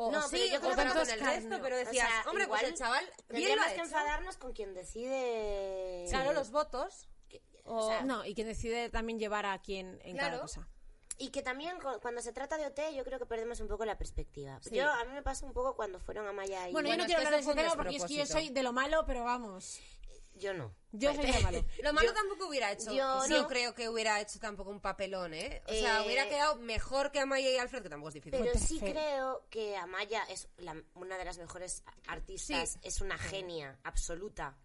O, No, o pero sí, yo creo o con el resto, pero O decías, sea, hombre, pues igual el chaval bien ha que enfadarnos con quien decide... Claro, los votos. O- o sea, No, y quien decide también llevar a quien en cada Claro. cosa. Y que también cu- cuando se trata de OT yo creo que perdemos un poco la perspectiva. Sí. Yo, a mí me pasa un poco cuando fueron a Maya y... Bueno, yo Bueno, no quiero hablar de ese tema porque es que yo soy de lo malo, pero vamos. Yo no. Yo soy de lo malo. Lo malo Yo- tampoco hubiera hecho. yo Yo, no. creo que hubiera hecho tampoco un papelón, ¿eh? O sea, Eh, hubiera quedado mejor que Amaya y Alfred, que tampoco es difícil. Pero sí creo que Amaya es la- una de las mejores artistas, Sí. es una genia absoluta.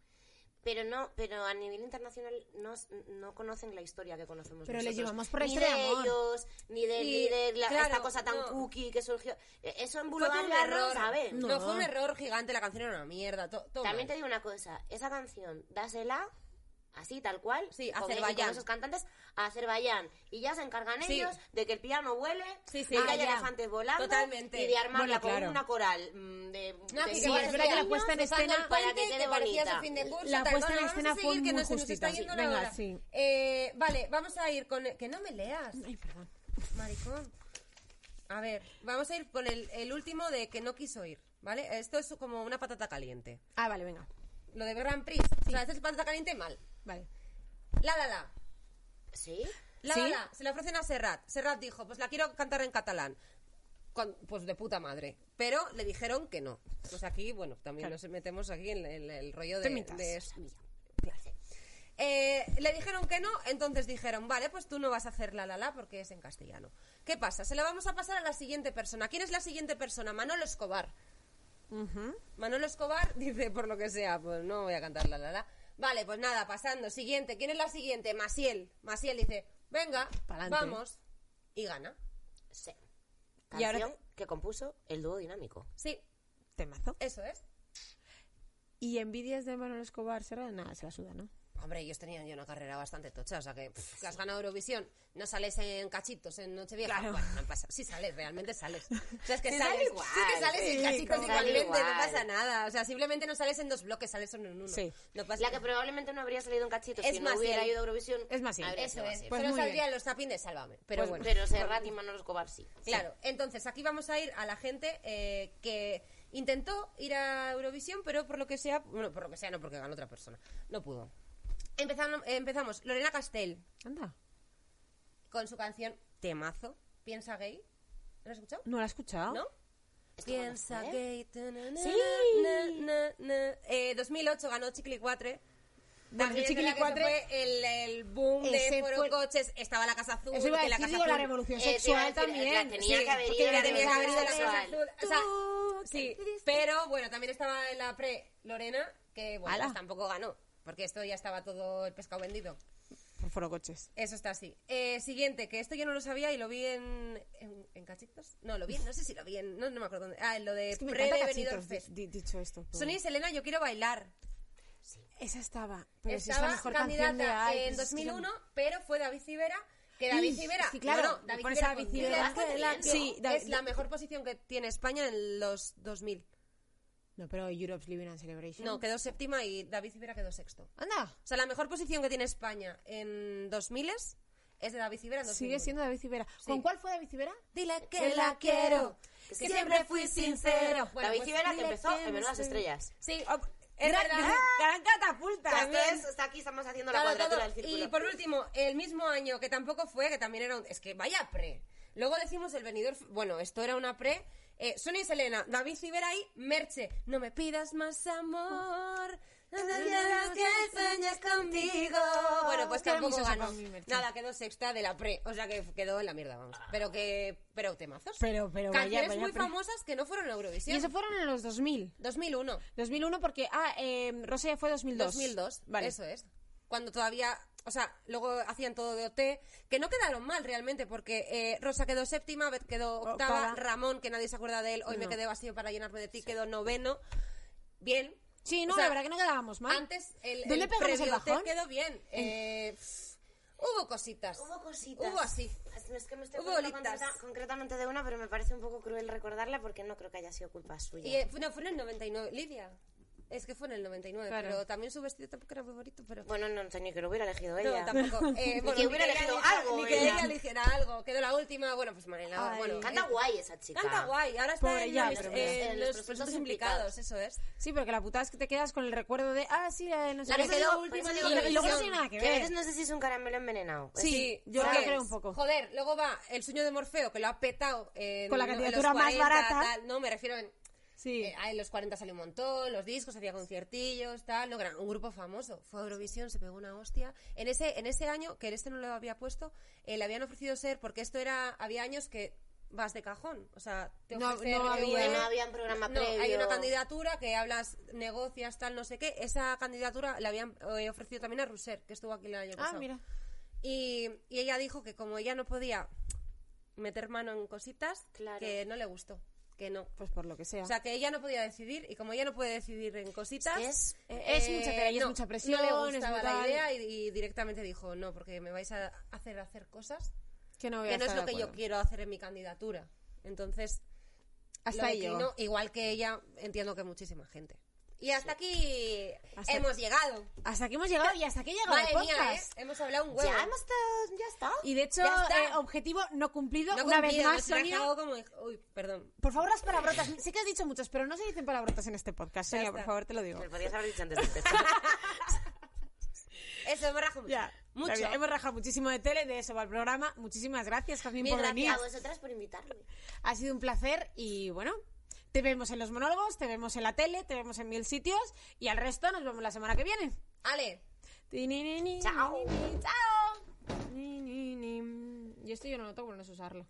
Pero no, pero a nivel internacional no, no conocen la historia que conocemos Pero les llevamos por la ni historia de amor. ellos, ni de, Y, ni de la- claro, esta cosa tan no. cookie que surgió. Eh, Eso en Fue un error. saben. No. No. fue un error gigante, la canción era una mierda. to- También mal. te digo una cosa, esa canción, dásela así, tal cual, Sí, con, Azerbaiyán. con esos cantantes, a Azerbaiyán. Y ya se encargan Sí. ellos de que el piano huele, Sí, que Ah, haya ya. elefantes volando Totalmente. y de armarla Bueno, con claro. una coral mm, de, No, de que Sí, es verdad que la puesta en escena- para que quede bonita. fin de curso, La tal. puesta en escena fue muy nos está justita, yendo sí. la Venga. Eh, vale, vamos a ir con... Que no me leas, Ay, perdón. maricón. A ver, vamos a ir con el, el último de que no quiso ir, ¿vale? Esto es como una patata caliente. Ah, vale, venga. Lo de Grand Prix. O sea, este es patata caliente mal. Vale. La, la, la. ¿Sí? La, ¿Sí? la, la. Se le ofrecen a Serrat. Serrat dijo, pues la quiero cantar en catalán. Con- pues de puta madre. Pero le dijeron que no. Pues aquí, bueno, también Claro. nos metemos aquí en el, el rollo de... De. Eh, le dijeron que no, entonces dijeron, vale, pues tú no vas a hacer la la la porque es en castellano. ¿Qué pasa? Se la vamos a pasar a la siguiente persona. ¿Quién es la siguiente persona? Manolo Escobar. Manolo Escobar *laughs* dice, por lo que sea, pues no voy a cantar la la la. Vale, pues nada, pasando. Siguiente. ¿Quién es la siguiente? Masiel. Masiel dice, venga, Pa'lante. vamos. Y gana. Sí. Y ahora Canción que compuso el dúo dinámico. Sí, Temazo. eso es. ¿Y envidias de Manuel Escobar Serra? Nada, se la suda, ¿no? Hombre, ellos tenían ya una carrera bastante tocha, o sea que, pff, que has ganado Eurovisión, no sales en cachitos en Nochevieja. Claro. Bueno, no pasa. Sí sales, realmente sales. O sea, es que Sí, sales, sale igual, sí que sales en sí, cachitos igualmente, no pasa nada. O sea, simplemente no sales en dos bloques, sales solo en uno. Sí. No pasa La que probablemente no habría salido en cachitos Es si no Maciel. hubiera ido a Eurovisión. Es Maciel. habría Eso es. Pues Solo muy saldrían bien. los tapping de Sálvame. Pero Pues- bueno. Pero Serrat y Manolo Escobar sí. Claro, entonces aquí vamos a ir a la gente eh, que intentó ir a Eurovisión, pero por lo que sea, bueno, por lo que sea, no porque ganó otra persona, no pudo. Empezamos, empezamos Lorena Castell Anda. con su canción Temazo, Piensa Gay. ¿Lo has escuchado? ¿No la has escuchado? ¿No? ¿Esto cuándo Piensa fue? Gay. ta, na, na, Sí. na, na, na. Eh, 2008 ganó Chicle 4. Bueno, También Chicle verdad que ese 4 fue el, el boom Ese de Foro fue- Coches. Estaba la Casa Azul. Eso iba a que la decir, Casa digo, la Azul- revolución Eh, te iba a sexual decir, también. la tenía Sí, que haber ido la la revolución Casa. Azul. O sea, sí, pero bueno, también estaba en la pre Lorena, que bueno, pues tampoco ganó, porque esto ya estaba todo el pescado vendido. Por foro coches. Eso está así. Eh, siguiente, que esto yo no lo sabía y lo vi en, en, en Cachitos. No, lo vi, no sé si lo vi en, no, no me acuerdo dónde. Ah, en lo de Es que me pre dicho esto. pero- Sonia y Selena, yo quiero bailar. Esa estaba. Pero si es Estaba la mejor candidata canción de ay, en pues es que 2001, pero fue David Civera. Que David Civera, sí, claro, no, David Civera Civera, Civera, es David- la mejor posición que tiene España en los 2000. No, pero Europe's Living and Celebration. No, quedó séptima y David Civera quedó sexto. Anda. O sea, la mejor posición que tiene España en 2000 es de David Civera en 2001. Sigue siendo David Civera. Sí. ¿Con cuál fue David Civera? Dile que, Que la quiero, que que siempre fui sincero. Bueno, David pues, Civera que empezó que en Menudas me- Estrellas. Sí, Oh, es gran- gran- Gran catapulta. También está aquí, estamos haciendo la cuadratura todo. del círculo. Y por último, el mismo año que tampoco fue, que también era un... Es que vaya pre. Luego decimos el venidor... Bueno, esto era una pre. Eh, Sonia y Selena, David Civera y Merche. No me pidas más amor. Digas que sueñas contigo. Bueno, pues tampoco ganó. Nada, quedó sexta de la pre. O sea que quedó en la mierda, vamos. Pero que... Pero temazos. Pero, pero vaya, Canciones vaya muy famosas que no fueron a Y Eurovisión. eso fueron en los 2000. 2001. 2001 porque... Ah, eh, fue 2002. 2002, Vale. eso es. Cuando todavía, o sea, luego hacían todo de OT, que no quedaron mal realmente, porque eh, Rosa quedó séptima, Beth quedó octava, Octava. Ramón, que nadie se acuerda de él, hoy me No. quedé vacío para llenarme de ti, quedó noveno. Bien. Sí, no, O sea, la verdad que no quedábamos mal. Antes el, ¿Dónde el pegamos el previo OT bajón? quedó bien. Eh, pff, hubo cositas. Hubo cositas. Hubo así. Es- Es que me estoy Hubo acordando bolitas. concreta- concretamente de una, pero me parece un poco cruel recordarla porque no creo que haya sido culpa suya. Y eh, fue- no, fue en el 99. Lidia. Es que fue en el 99, Claro. pero también su vestido tampoco era muy bonito, pero... Bueno, no sé ni que lo hubiera elegido No, ella. tampoco. *laughs* Eh, Ni que hubiera ella elegido elija- algo, Ni que ella. ella eligiera algo. Quedó la última. Bueno, pues Marina. Bueno, Canta eh, guay esa chica. Canta guay. Ahora está Pobre en, ya, los, en. En los implicados. implicados. Eso es. Sí, porque la putada es que te quedas con el recuerdo de... Ah, sí, la de no sé La qué. que quedó digo- última Y, luego no tiene nada que Que a ver. veces no sé si es un caramelo envenenado. Sí, yo ¿sabes? lo creo un poco. Joder, luego va el sueño de Morfeo, que lo ha petado en, Con la candidatura más 40, barata. No, me refiero en... Sí. eh, en los 40 salió un montón, los discos, hacía conciertillos, tal, no, gran- un grupo famoso. Fue a Eurovisión, se pegó una hostia. En ese, en ese año, que este no lo había puesto, eh, le habían ofrecido ser, porque esto era, había años que vas de cajón. O sea, te No- no había- no había un programa no, hay una candidatura que hablas, negocias, tal, no sé qué. Esa candidatura la habían eh, ofrecido también a Rousser, que estuvo aquí el año Ah, pasado. mira. Y, y ella dijo que como ella no podía meter mano en cositas, Claro. que no le gustó. Que no. Pues por lo que sea. O sea, que ella no podía decidir y como ella no puede decidir en cositas... Es- Eh, es mucha tela y es mucha presión, No le es gustaba brutal. la idea y, y directamente dijo, no, porque me vais a hacer hacer cosas que no, voy a que no es lo que yo quiero hacer en mi candidatura. Entonces, Hasta lo ahí llegó. declinó, igual que ella, entiendo que muchísima gente. Y hasta aquí Hasta- hemos llegado. Hasta aquí hemos llegado y hasta aquí llegado Madre el mía, ¿eh? podcast. Hemos hablado un huevo. Ya hemos estado- ya está. Y de hecho, eh, objetivo no cumplido. No una vez más, Sonia. como... Uy, perdón. Por favor, las palabrotas. Sé que has dicho muchas, pero no se dicen palabrotas en este podcast. Sonia, por favor, te lo digo. Me lo podías haber dicho antes de empezar. *laughs* Eso, me rajo mucho. Ya, mucho. está bien. Hemos rajado muchísimo de tele, de eso va el programa. Muchísimas gracias, Mil por venir. a vosotras por invitarme. Ha sido un placer y bueno, te vemos en los monólogos, te vemos en la tele, te vemos en mil sitios y al resto nos vemos la semana que viene. Ale. Chao. Chao. Y esto yo no lo toco por no sé usarlo.